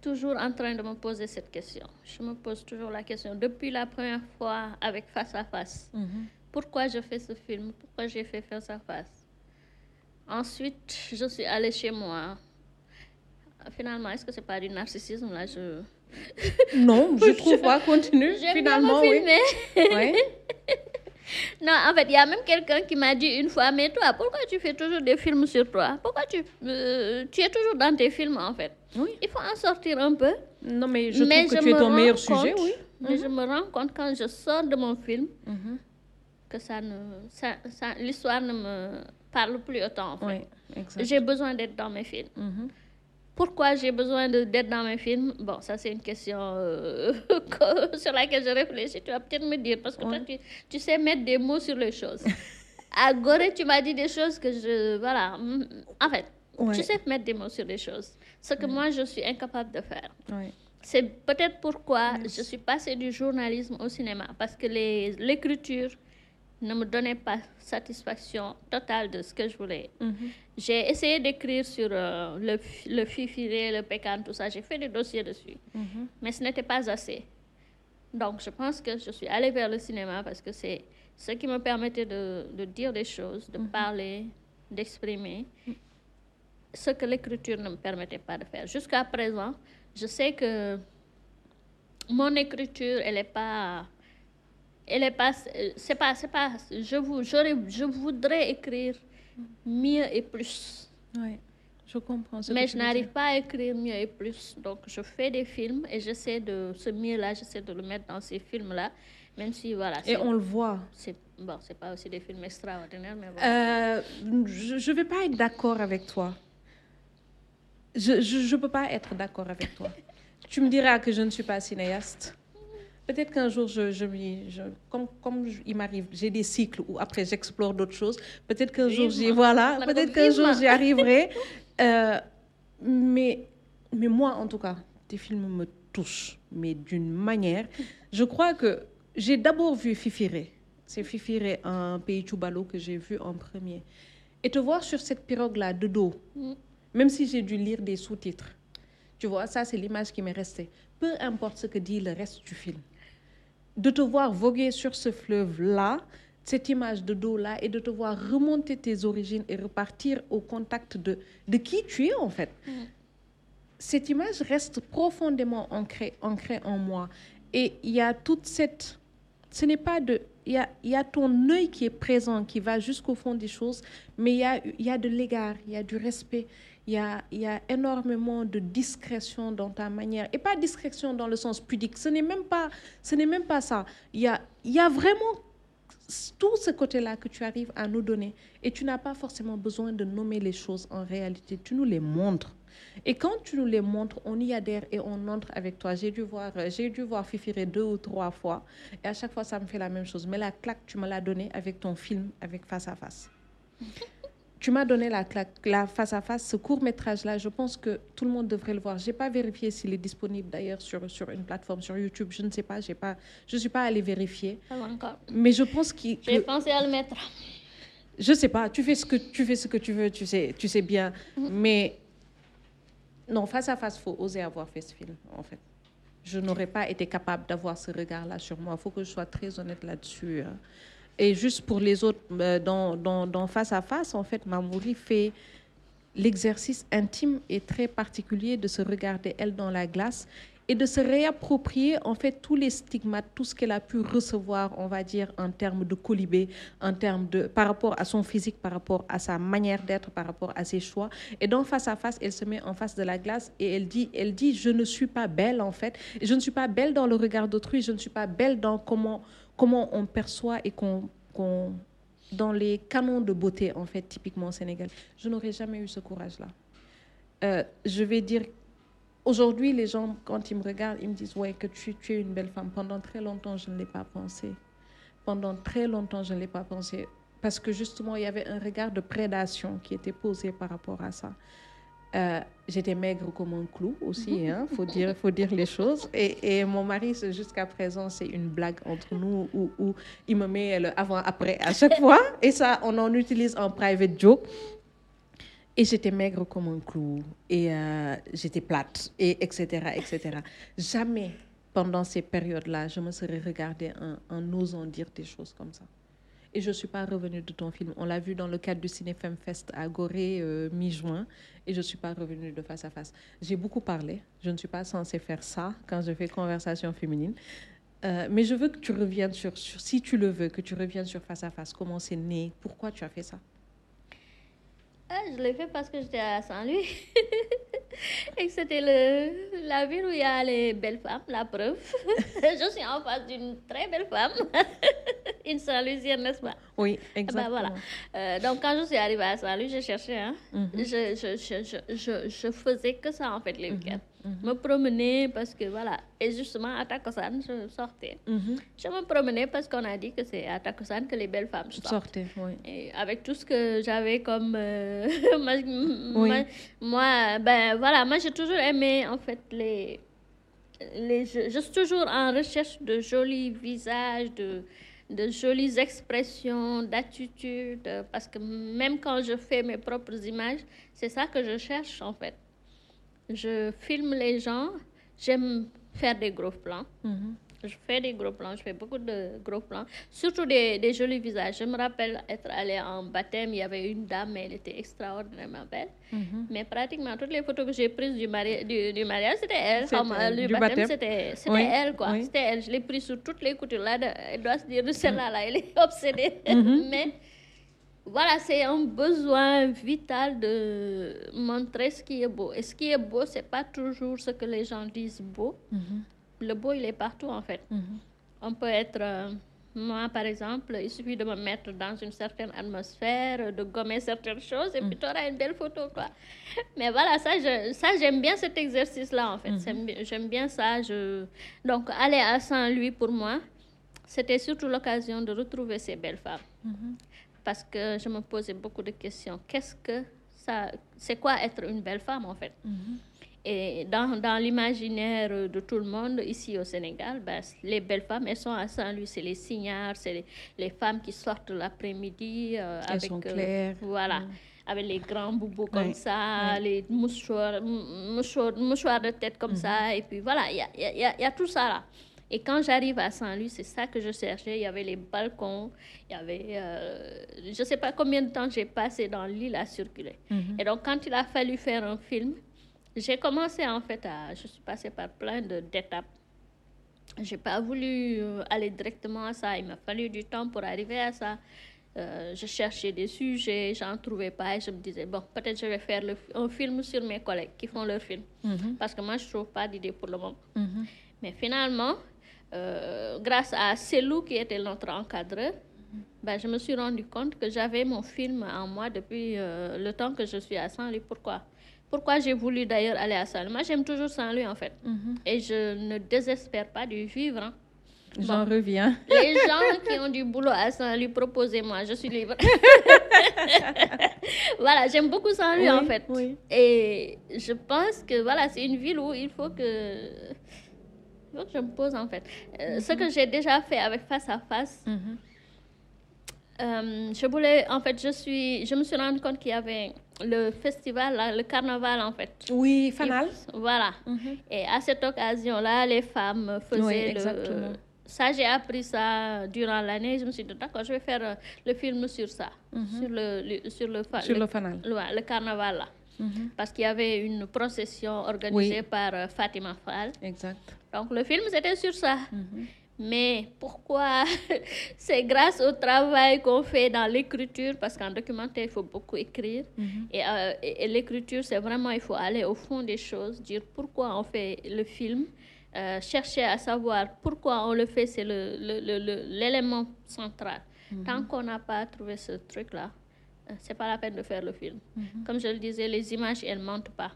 toujours en train de me poser cette question. Je me pose toujours la question depuis la première fois avec Face à Face. Pourquoi je fais ce film? Pourquoi j'ai fait Face à Face? Ensuite, je suis allée chez moi. Finalement, est-ce que c'est pas du narcissisme là? Je... Non, je trouve pas. Continue. Bien Finalement, me oui. Ouais. Non, en fait, il y a même quelqu'un qui m'a dit une fois, mais toi, pourquoi tu fais toujours des films sur toi? Pourquoi tu, euh, tu es toujours dans tes films, en fait? Oui. Il faut en sortir un peu. Non, mais je mais trouve que je tu es ton meilleur compte- sujet, oui. Mais je me rends compte quand je sors de mon film Mhm. que ça ne, ça, ça- l'histoire ne me parle plus autant, en fait. Oui. J'ai besoin d'être dans mes films. Mhm. Pourquoi j'ai besoin d'être dans mes films? Bon, ça c'est une question euh, sur laquelle je réfléchis. Tu vas peut-être me dire, parce que toi, tu, tu sais mettre des mots sur les choses. À Gorée, tu m'as dit des choses que je... Voilà. mm, En fait, Ouais. tu sais mettre des mots sur les choses. Ce que moi, je suis incapable de faire. C'est peut-être pourquoi je suis passée du journalisme au cinéma, parce que l'écriture ne me donnait pas satisfaction totale de ce que je voulais. Mhm. J'ai essayé d'écrire sur euh, le, le fifiré, le pécan, tout ça. J'ai fait des dossiers dessus, Mhm. mais ce n'était pas assez. Donc, je pense que je suis allée vers le cinéma parce que c'est ce qui me permettait de, de dire des choses, de parler, d'exprimer ce que l'écriture ne me permettait pas de faire. Jusqu'à présent, je sais que mon écriture, elle n'est pas... Elle est pas... C'est pas... C'est pas... Je, vous, je voudrais écrire mieux et plus. Ouais. Je comprends. Mais je n'arrive pas à écrire mieux et plus. Donc, je fais des films et j'essaie de... Ce mieux-là, j'essaie de le mettre dans ces films-là. Même si, voilà... Et on le voit. C'est bon, c'est pas aussi des films extraordinaires, mais bon. Euh, je ne vais pas être d'accord avec toi. Je ne peux pas être d'accord avec toi. Tu me diras que je ne suis pas cinéaste. Peut-être qu'un jour, je, je, m'y- je- comme, comme il m'arrive, j'ai des cycles où après j'explore d'autres choses. Peut-être qu'un jour, j'y voilà, peut-être qu'un jour j'y arriverai. Euh, mais, mais moi, en tout cas, tes films me touchent, mais d'une manière. Je crois que j'ai d'abord vu Fifiré. C'est Fifiré, un pays Tchoubalo que j'ai vu en premier. Et te voir sur cette pirogue-là de dos, Mm. même si j'ai dû lire des sous-titres, tu vois, ça c'est l'image qui m'est restée. Peu importe ce que dit le reste du film. De te voir voguer sur ce fleuve-là, cette image de dos-là, et de te voir remonter tes origines et repartir au contact de, de qui tu es en fait. Cette image reste profondément ancrée, ancrée en moi. Et il y a toute cette... Ce n'est pas de... Il y a, y a ton œil qui est présent, qui va jusqu'au fond des choses, mais il y a, il y a de l'égard, il y a du respect, il y a, y a énormément de discrétion dans ta manière. Et pas discrétion dans le sens pudique, ce n'est même pas, ce n'est même pas ça. Il y a, y a vraiment tout ce côté-là que tu arrives à nous donner. Et tu n'as pas forcément besoin de nommer les choses en réalité. Tu nous les montres. Et quand tu nous les montres, on y adhère et on entre avec toi. J'ai dû voir, j'ai dû voir Fifiré deux ou trois fois. Et à chaque fois, ça me fait la même chose. Mais la claque, tu me l'as donnée avec ton film, avec Face à Face. Tu m'as donné la claque, la face à face, ce court métrage-là. Je pense que tout le monde devrait le voir. J'ai pas vérifié s'il est disponible d'ailleurs sur, sur une plateforme, sur YouTube. Je ne sais pas. J'ai pas, je suis pas allée vérifier. Pas encore. Mais je pense qu'il. J'ai pensé à le mettre. je sais pas, tu fais ce que tu fais ce que tu veux, tu sais, tu sais bien. Mais non, face à face, faut oser avoir fait ce film, en fait. Je n'aurais pas été capable d'avoir ce regard-là sur moi. Il faut que je sois très honnête là-dessus. hein. Et juste pour les autres, euh, dans, dans, dans face à face, en fait, Mamouri fait l'exercice intime et très particulier de se regarder elle dans la glace et de se réapproprier en fait tous les stigmates, tout ce qu'elle a pu recevoir, on va dire, en termes de colibé, en termes de, par rapport à son physique, par rapport à sa manière d'être, par rapport à ses choix. Et donc, face à face, elle se met en face de la glace et elle dit, elle dit, je ne suis pas belle en fait. Je ne suis pas belle dans le regard d'autrui, je ne suis pas belle dans comment, comment on perçoit et qu'on, dans les canons de beauté, en fait, typiquement au Sénégal. Je n'aurais jamais eu ce courage-là. Euh, je vais dire, aujourd'hui, les gens, quand ils me regardent, ils me disent, ouais, que tu, tu es une belle femme. Pendant très longtemps, je ne l'ai pas pensé. Pendant très longtemps, je ne l'ai pas pensé. Parce que justement, il y avait un regard de prédation qui était posé par rapport à ça. Euh, J'étais maigre comme un clou aussi, il faut, dire, faut dire les choses. Et, et mon mari, jusqu'à présent, c'est une blague entre nous où, où il me met le avant-après à chaque fois. Et ça, on en utilise en private joke. Et j'étais maigre comme un clou. Et euh, j'étais plate, et etc., etc. Jamais pendant ces périodes-là, je me serais regardée en, en osant dire des choses comme ça. Et je ne suis pas revenue de ton film. On l'a vu dans le cadre du Cinéfem Fest à Gorée, euh, mi-juin, et je ne suis pas revenue de face à face. J'ai beaucoup parlé. Je ne suis pas censée faire ça quand je fais conversation féminine. Euh, mais je veux que tu reviennes sur, si tu le veux, que tu reviennes sur face à face. Comment c'est né? Pourquoi tu as fait ça? Ah, je l'ai fait parce que j'étais à Saint-Louis. Et que c'était la ville où il y a les belles femmes, la preuve. je suis en face d'une très belle femme. Une n'est-ce pas? Oui, Eh ben, exactement. voilà. Euh, donc, quand je suis arrivée à Saint-Louis, je cherchais. Hein. Mhm. je, je, je, je, je, je faisais que ça, en fait, les week-ends. mhm. Me promener parce que, voilà. Et justement, à Takosan, je sortais. Je me promenais parce qu'on a dit que c'est à Takosan que les belles femmes sortent. Sortez, oui. Et avec tout ce que j'avais comme... euh, moi, Oui. moi- moi, ben voilà, moi j'ai toujours aimé en fait les... les je, je suis toujours en recherche de jolis visages, de, de jolies expressions, d'attitude, euh, parce que même quand je fais mes propres images, c'est ça que je cherche en fait. Je filme les gens, j'aime faire des gros plans. Mhm. Je fais des gros plans, je fais beaucoup de gros plans, surtout des, des jolis visages. Je me rappelle être allée en baptême, il y avait une dame, mais elle était extraordinairement belle. Mhm. Mais pratiquement toutes les photos que j'ai prises du, mari- du, du mariage, c'était elle. Comme, euh, Du baptême, baptême. c'était Oui, elle, quoi. oui. C'était elle. Je l'ai prise sur toutes les coutures. Là, elle doit se dire, celle-là, là, elle est obsédée. Mhm. Mais voilà, c'est un besoin vital de montrer ce qui est beau. Et ce qui est beau, c'est pas toujours ce que les gens disent beau. Mhm. Le beau, il est partout, en fait. Mhm. On peut être, euh, moi par exemple, il suffit de me mettre dans une certaine atmosphère, de gommer certaines choses et puis tu auras une belle photo. Quoi. Mais voilà, ça, je, ça j'aime bien cet exercice-là en fait. J'aime bi- J'aime bien ça. Je... Donc aller à Saint-Louis pour moi, c'était surtout l'occasion de retrouver ces belles femmes. Parce que je me posais beaucoup de questions. Qu'est-ce que ça... C'est quoi être une belle femme en fait? Et dans, dans l'imaginaire de tout le monde ici au Sénégal, ben, les belles femmes, elles sont à Saint-Louis, c'est les signares, c'est les, les femmes qui sortent l'après-midi euh, avec sont euh, voilà, avec les grands boubous comme ça, les mouchoirs, mouchoirs, mouchoirs de tête comme ça, et puis voilà, il y a, y a- y a- tout ça là. Et quand j'arrive à Saint-Louis, c'est ça que je cherchais. Il y avait les balcons, il y avait... euh, je ne sais pas combien de temps j'ai passé dans l'île à circuler. Et donc, quand il a fallu faire un film, j'ai commencé en fait à... Je suis passée par plein d'étapes. J'ai pas voulu euh, aller directement à ça. Il m'a fallu du temps pour arriver à ça. Euh, je cherchais des sujets, j'en trouvais pas et je me disais, bon, peut-être je vais faire le- un film sur mes collègues qui font leur film. Parce que moi, je trouve pas d'idée pour le moment. Mais finalement, euh, grâce à Selou qui était notre encadreur, bah, je me suis rendu compte que j'avais mon film en moi depuis euh, le temps que je suis à Saint-Louis. Pourquoi? Pourquoi j'ai voulu d'ailleurs aller à Saint-Louis? Moi, j'aime toujours Saint-Louis en fait. Et je ne désespère pas de vivre. hein. J'en reviens. Les gens qui ont du boulot à Saint-Louis, proposez-moi, je suis libre. voilà, j'aime beaucoup Saint-Louis en fait. oui. Et je pense que voilà, c'est une ville où il faut que, il faut que je me pose en fait. Euh, Ce que j'ai déjà fait avec Face à Face, Mhm. euh, je voulais, en fait, je, suis, je me suis rendu compte qu'il y avait le festival, le carnaval en fait. Oui, Fanal. Il- Voilà. Et à cette occasion-là, les femmes faisaient Oui, le. exactement. Ça, j'ai appris ça durant l'année. Je me suis dit, d'accord, je vais faire euh, le film sur ça, sur le, le- sur le, Sur le Fanal. ouais, le carnaval là. Parce qu'il y avait une procession organisée par euh, Fatima Fall. Exact. Donc le film, c'était sur ça. Mais pourquoi C'est grâce au travail qu'on fait dans l'écriture, parce qu'en documentaire, il faut beaucoup écrire. Et, euh, et- et l'écriture, c'est vraiment, il faut aller au fond des choses, dire pourquoi on fait le film, euh, chercher à savoir pourquoi on le fait, c'est le- le- le- le- l'élément central. Tant qu'on n'a pas trouvé ce truc-là, euh, c'est pas la peine de faire le film. Comme je le disais, les images, elles mentent pas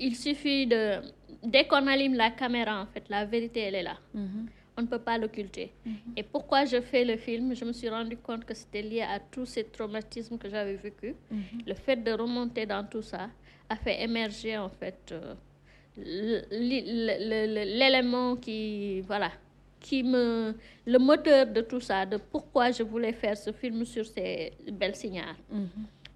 il suffit de... Dès qu'on allume la caméra, en fait, la vérité, elle est là. On ne peut pas l'occulter. Et pourquoi je fais le film? Je me suis rendu compte que c'était lié à tous ces traumatismes que j'avais vécus. Le fait de remonter dans tout ça a fait émerger, en fait, euh, l'élément qui... Voilà qui me... Le moteur de tout ça, de pourquoi je voulais faire ce film sur ces belles signales.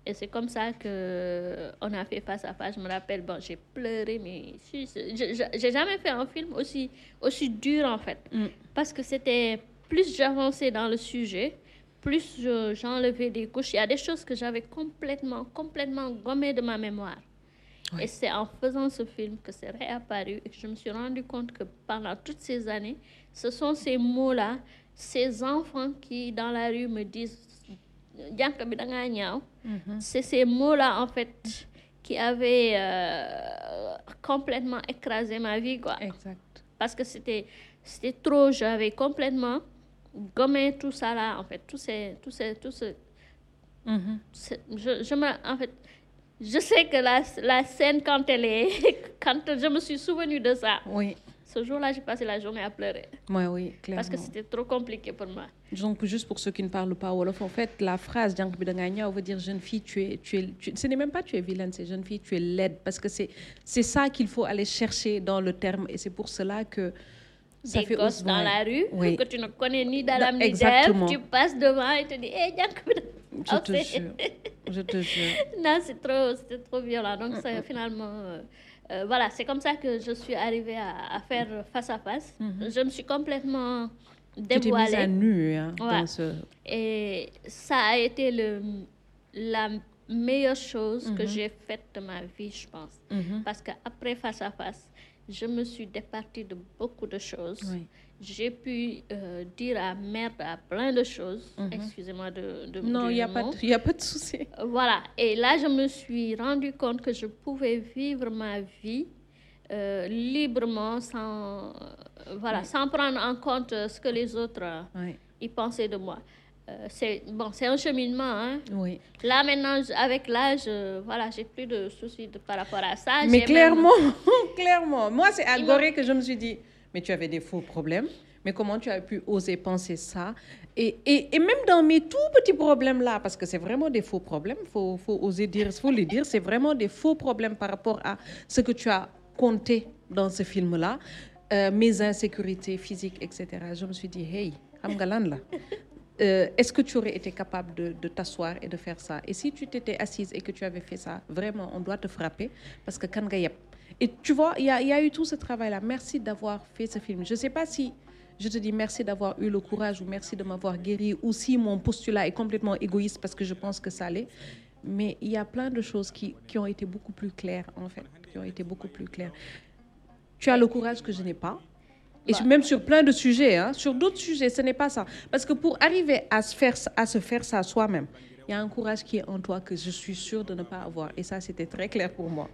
Et c'est comme ça que on a fait face à face. Je me rappelle, bon, j'ai pleuré, mais j'ai jamais fait un film aussi, aussi dur en fait. Parce que c'était plus j'avançais dans le sujet, plus je- j'enlevais des couches. Il y a des choses que j'avais complètement, complètement gommées de ma mémoire. Et c'est en faisant ce film que c'est réapparu et que je me suis rendu compte que pendant toutes ces années, ce sont ces mots-là, ces enfants qui dans la rue me disent Jank bi da ngaa ñaaw. C'est ces mots-là en fait qui avaient euh, complètement écrasé ma vie quoi. Exact. Parce que c'était c'était trop, j'avais complètement gommé tout ça là en fait, tous ces tous ces tous ces Mhm. c'est- je, je me, en fait, je sais que la, la scène, quand elle est, quand je me suis souvenue de ça, Oui, ce jour-là, j'ai passé la journée à pleurer. ouais, oui, clairement. Parce que c'était trop compliqué pour moi. Donc, juste pour ceux qui ne parlent pas Wolof, en fait, la phrase Jank Bidanganya veut dire jeune fille, tu es, tu es, tu- ce n'est même pas tu es vilaine, c'est jeune fille, tu es laide. Parce que c'est c'est ça qu'il faut aller chercher dans le terme. Et c'est pour cela que ça Des fait gosses aussi- dans ouais. la rue, Oui. que tu ne connais ni Dalam ni tu passes devant et tu dis, hé, Jank, Je te jure. Je te jure. Non, c'est trop, c'était trop violent. Donc, ça, finalement, euh, euh, voilà, c'est comme ça que je suis arrivée à, à faire face à face. Je me suis complètement Tu t'es mise dévoilée. à nu hein, Ouais. dans ce. Et ça a été le, la meilleure chose que j'ai faite de ma vie, je pense. Mhm. Parce qu'après Face à Face, je me suis départie de beaucoup de choses. Oui. J'ai pu euh, dire à merde à plein de choses. Excusez-moi de, de Non, il n'y a, a pas de souci. Voilà. Et là, je me suis rendu compte que je pouvais vivre ma vie euh, librement, sans, euh, voilà, sans prendre en compte euh, ce que les autres euh, Oui. y pensaient de moi. Euh, c'est bon, c'est un cheminement. Hein. Oui. Là maintenant, avec l'âge, euh, voilà, j'ai plus de soucis de- par rapport à ça. Mais clairement, même- clairement. Moi, c'est à Gorée que je me suis dit, mais tu avais des faux problèmes. Mais comment tu as pu oser penser ça? Et, et, et même dans mes tout petits problèmes-là, parce que c'est vraiment des faux problèmes, il faut, faut oser dire, faut le dire, c'est vraiment des faux problèmes par rapport à ce que tu as compté dans ce film-là, euh, mes insécurités physiques, etc. Je me suis dit, hey, Hamgalan là. Euh, est-ce que tu aurais été capable de, de t'asseoir et de faire ça? Et si tu t'étais assise et que tu avais fait ça, vraiment, on doit te frapper parce que quand Et tu vois, il y, a- il y a eu tout ce travail-là. Merci d'avoir fait ce film. Je ne sais pas si je te dis merci d'avoir eu le courage ou merci de m'avoir guéri ou si mon postulat est complètement égoïste parce que je pense que ça l'est. Mais il y a plein de choses qui, qui ont été beaucoup plus claires, en fait, qui ont été beaucoup plus claires. Tu as le courage que je n'ai pas. Et Bah. même sur plein de sujets, hein, sur d'autres sujets, ce n'est pas ça. Parce que pour arriver à se faire, à se faire ça soi-même, il y a un courage qui est en toi que je suis sûre de ne pas avoir. Et ça, c'était très clair pour moi.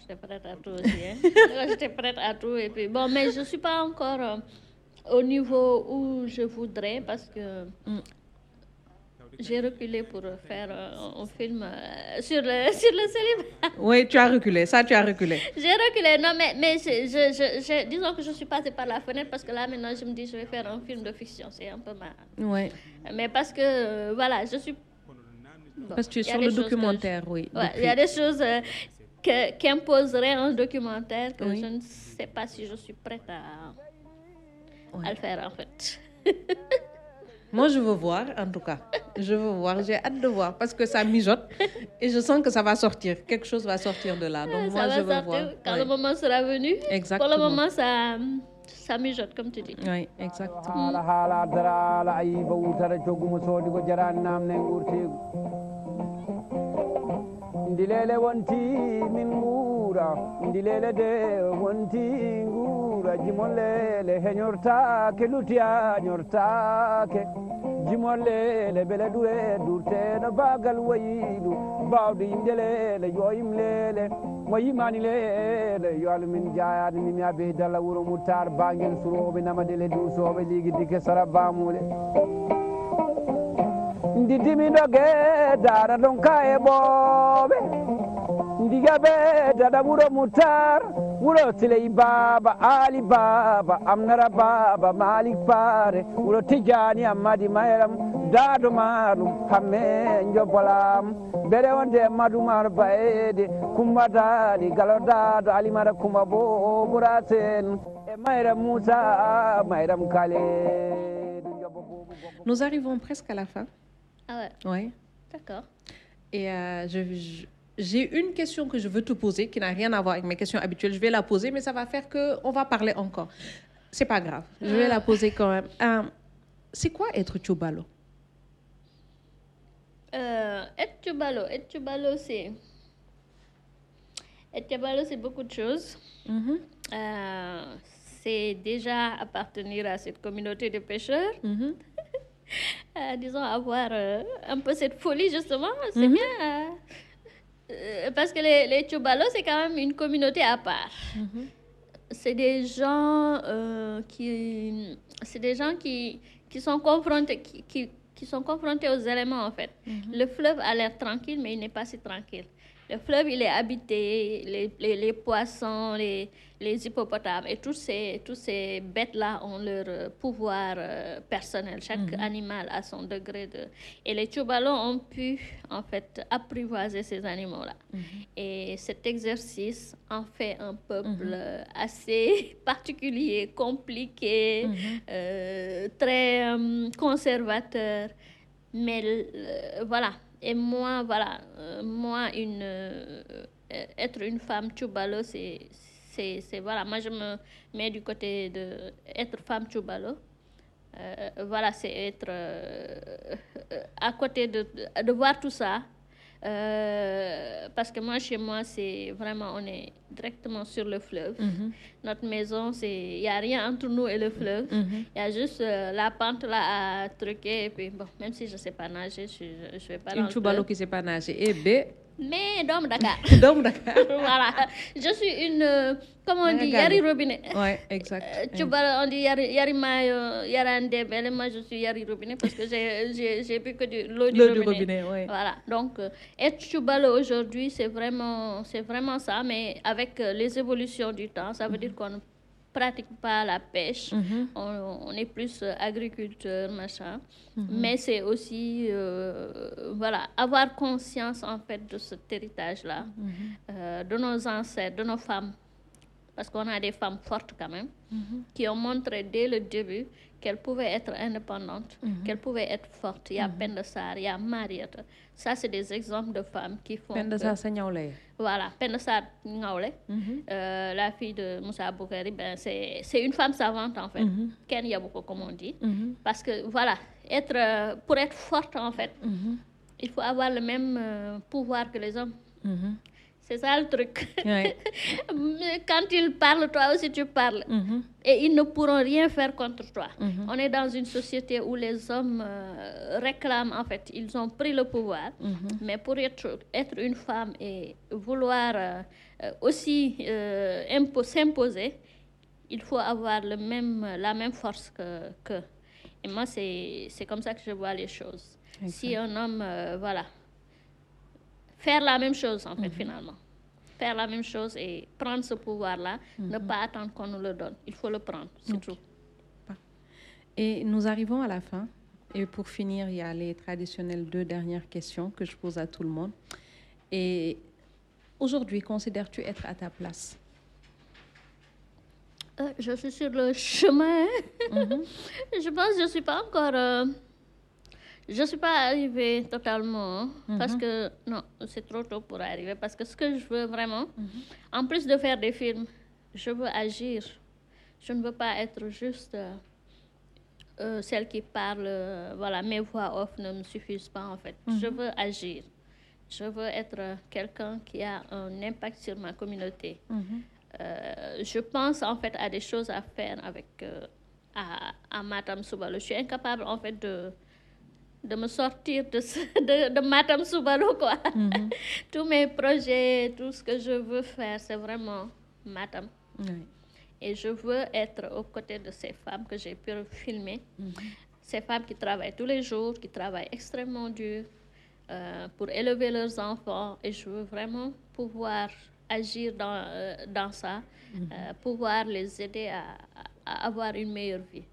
J'étais prête à tout aussi. Hein. J'étais prête à tout. Et puis, bon, mais je ne suis pas encore. euh, au niveau où je voudrais parce que Mm. j'ai reculé pour faire euh, un film euh, sur le, sur le célibat. Oui, tu as reculé. Ça, tu as reculé. J'ai reculé, non, mais, mais je, je, je- je- disons que je suis passée par la fenêtre parce que là, maintenant, je me dis, je vais faire un film de fiction. C'est un peu mal. Oui. Mais parce que, voilà, je suis. Bon, Parce que tu es sur le documentaire, oui. Ouais, il y a des choses euh, qu'imposerait un documentaire que Oui. je ne sais pas si je suis prête à, le faire, en fait. Moi, je veux voir, en tout cas. Je veux voir. J'ai hâte de voir parce que ça mijote et je sens que ça va sortir. Quelque chose va sortir de là. Donc, moi, ça je va veux sortir voir. quand Ouais. le moment sera venu. Exactement. Pour le moment, ça, ça mijote, comme tu dis. Oui, exactement. ndilele wonti min nguura ndilele de wonti nguura jimollele heñortake lutiya ñortake jimollele bele ɗure durteno bagal wayilu bawɗo yimdelele yoyimlele mo yimani lele yo allah min jayade nimi a beydalla wuuro muttar banguel suroɓe namadele dusoɓe ligidike sara bamule bamuɗe ndi dimiɗoge dara ɗon daɗa wuuro muttar wuuro siley baba ali baba amnara baba malik paare wuuro tijani ammadi mayram daado maɗum hamme jobbolam beɗe wonde madumar bayede kumba daali galo daado alimara kumba bo ɓura sen e mayram moussa mayram kale. Nous arrivons presque à la fin. Ah ouais, Oui. d'accord. Et euh, je- j'ai une question que je veux te poser qui n'a rien à voir avec mes questions habituelles. Je vais la poser, mais ça va faire que on va parler encore. C'est pas grave. Je vais la poser quand même. Euh, c'est quoi être Tchobalo Euh, être Tchubalo, être Tchubalo, c'est. Être Tchubalo, c'est beaucoup de choses. Mhm, Euh, c'est déjà appartenir à cette communauté de pêcheurs. mhm. Euh, disons, avoir euh, un peu cette folie, justement. C'est bien. euh, parce que les, les Tchoubalos, c'est quand même une communauté à part. C'est des gens qui. C'est des gens qui, qui sont confrontés. Qui, qui, qui sont confrontés aux éléments en fait. Le fleuve a l'air tranquille, mais il n'est pas si tranquille. Le fleuve, il est habité, les, les, les poissons, les, les hippopotames et tous ces, tous ces bêtes-là ont leur euh, pouvoir euh, personnel. Chaque animal a son degré de... Et les Tchoubalos ont pu, en fait, apprivoiser ces animaux-là. Et cet exercice en fait un peuple euh, assez particulier, compliqué, euh, très euh, conservateur. Mais voilà. Et moi, voilà, euh, moi, une, euh, être une femme Tchoubalo, c'est, c'est, voilà, moi je me mets du côté de être femme Tchoubalo. Euh, voilà, c'est être à côté de, de voir tout ça. Euh, parce que moi, chez moi, c'est vraiment, on est directement sur le fleuve. Notre maison, il n'y a rien entre nous et le fleuve. Il y a juste euh, la pente là à truquer. Et puis, bon, même si je ne sais pas nager, je ne vais pas dans Une le Tchobalo fleuve. qui sait pas nager. Eh ben, Mais d'homme Dakar. d'accord. voilà. Je suis une, euh, comment on dit. Yari Robinet. Ouais, exact. Euh, tu vois, on dit Yari, Yari Mayo, Yari Ndebele, moi je suis Yari Robinet parce que j'ai- j'ai j'ai bu que l'eau du L'eau du robinet. ouais. Voilà, donc euh, être Choubalo aujourd'hui, c'est vraiment, c'est vraiment ça, mais avec euh, les évolutions du temps, ça veut dire qu'on pratique pas la pêche, on, on est plus euh, agriculteur, machin, mais c'est aussi, euh, voilà, avoir conscience en fait de cet héritage-là, euh, de nos ancêtres, de nos femmes parce qu'on a des femmes fortes quand même, qui ont montré dès le début qu'elles pouvaient être indépendantes, qu'elles pouvaient être fortes. Il y a Penda Sarr, il y a Mariette. Ça, c'est des exemples de femmes qui font. Penda Sarr lay. Voilà, Penda Sarr euh, la fille de Moussa Boukari, ben, c'est c'est une femme savante en fait. Ken Yabouko, comme on dit. Parce que voilà, être, euh, pour être forte en fait, il faut avoir le même euh, pouvoir que les hommes. C'est ça le truc. Ouais. Quand ils parlent, toi aussi tu parles. Mhm. Et ils ne pourront rien faire contre toi. On est dans une société où les hommes euh, réclament, en fait, ils ont pris le pouvoir. Mais pour être, être une femme et vouloir euh, aussi euh, impo- s'imposer, il faut avoir le même, la même force que que. Et moi, c'est c'est comme ça que je vois les choses. Si un homme, euh, voilà, faire la même chose en fait finalement, faire la même chose et prendre ce pouvoir-là, ne pas attendre qu'on nous le donne. Il faut le prendre, c'est tout. Et nous arrivons à la fin. Et pour finir, il y a les traditionnelles deux dernières questions que je pose à tout le monde. Et aujourd'hui, considères-tu être à ta place? Euh, je suis sur le chemin. je pense que je ne suis pas encore. euh, je ne suis pas arrivée totalement. hein, Parce que. Non, c'est trop tôt pour arriver. Parce que ce que je veux vraiment, en plus de faire des films, je veux agir. Je ne veux pas être juste. euh, euh, celle qui parle, euh, voilà, mes voix off ne me suffisent pas en fait. Je veux agir. Je veux être quelqu'un qui a un impact sur ma communauté. Euh, je pense en fait à des choses à faire avec à, à Matam Soubalo. Je suis incapable en fait de, de me sortir de, ce- de, de Matam quoi. Tous mes projets, tout ce que je veux faire, c'est vraiment Matam. Oui. Et je veux être aux côtés de ces femmes que j'ai pu filmer. Ces femmes qui travaillent tous les jours, qui travaillent extrêmement dur euh, pour élever leurs enfants. Et je veux vraiment pouvoir agir dans, euh, dans ça, euh, pouvoir les aider à, à avoir une meilleure vie.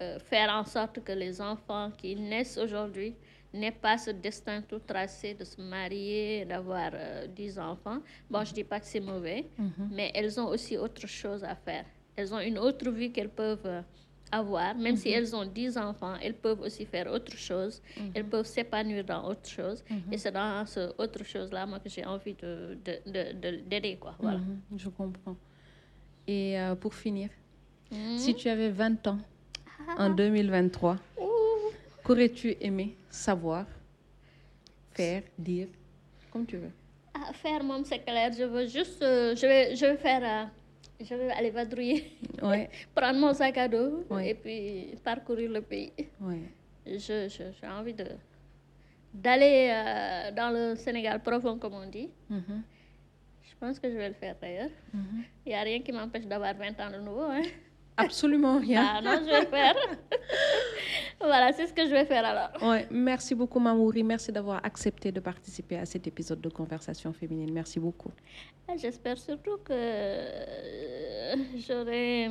Euh, faire en sorte que les enfants qui naissent aujourd'hui n'aient pas ce destin tout tracé de se marier, d'avoir euh, 10 enfants. Bon, je ne dis pas que c'est mauvais, mais elles ont aussi autre chose à faire. Elles ont une autre vie qu'elles peuvent euh, avoir. Même si elles ont 10 enfants, elles peuvent aussi faire autre chose. Elles peuvent s'épanouir dans autre chose. Et c'est dans ce autre chose-là, moi, que j'ai envie de, de, de, de- d'aider, quoi. Voilà. Mhm, je comprends. Et euh, pour finir, Mhm. si tu avais 20 ans en 2023, qu'aurais-tu aimé savoir, faire, dire, comme tu veux? Ah, faire, moom, c'est clair. Je veux juste... euh, je, vais, je vais faire... euh, je vais aller vadrouiller, Ouais, prendre mon sac à dos Ouais. et puis parcourir le pays. ouais. Je, je- j'ai envie de d'aller euh, dans le Sénégal profond, comme on dit. Mhm, Je pense que je vais le faire d'ailleurs. Il n'y a rien qui m'empêche d'avoir 20 ans de nouveau. Hein. Absolument rien. Ah non, je vais faire. voilà, c'est ce que je vais faire alors. Ouais, merci beaucoup Mamouri, merci d'avoir accepté de participer à cet épisode de Conversation féminine. Merci beaucoup. Ah, J'espère surtout que euh, j'aurai...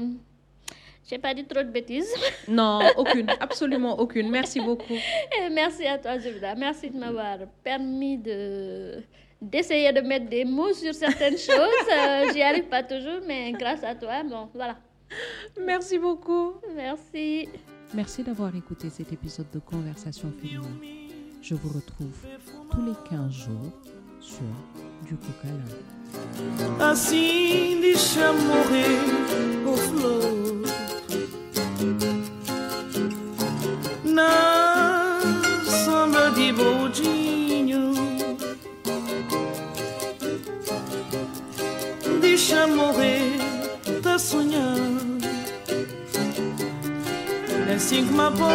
J'ai pas dit trop de bêtises. Non, aucune, absolument aucune. Merci beaucoup. Et merci à toi, Jovida. Merci de m'avoir permis de d'essayer de mettre des mots sur certaines choses. Euh, J'y arrive pas toujours, mais grâce à toi, bon, voilà. Merci beaucoup. Merci. Merci d'avoir écouté cet épisode de Conversation féminine. Je vous retrouve tous les 15 jours sur Du Coca assim deixa morrer o flor na sombra de boldinho deixa morrer tá sonhando é assim que uma bomba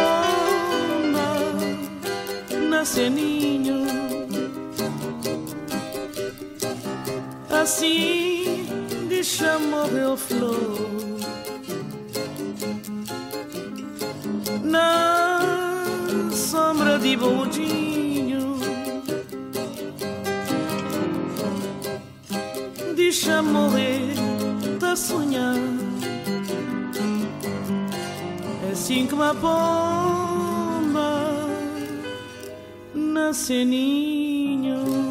nasce ninho assim deixa morrer flor. Na sombra de boldinho deixa morrer tá sonhando é assim que uma pomba nasce ninho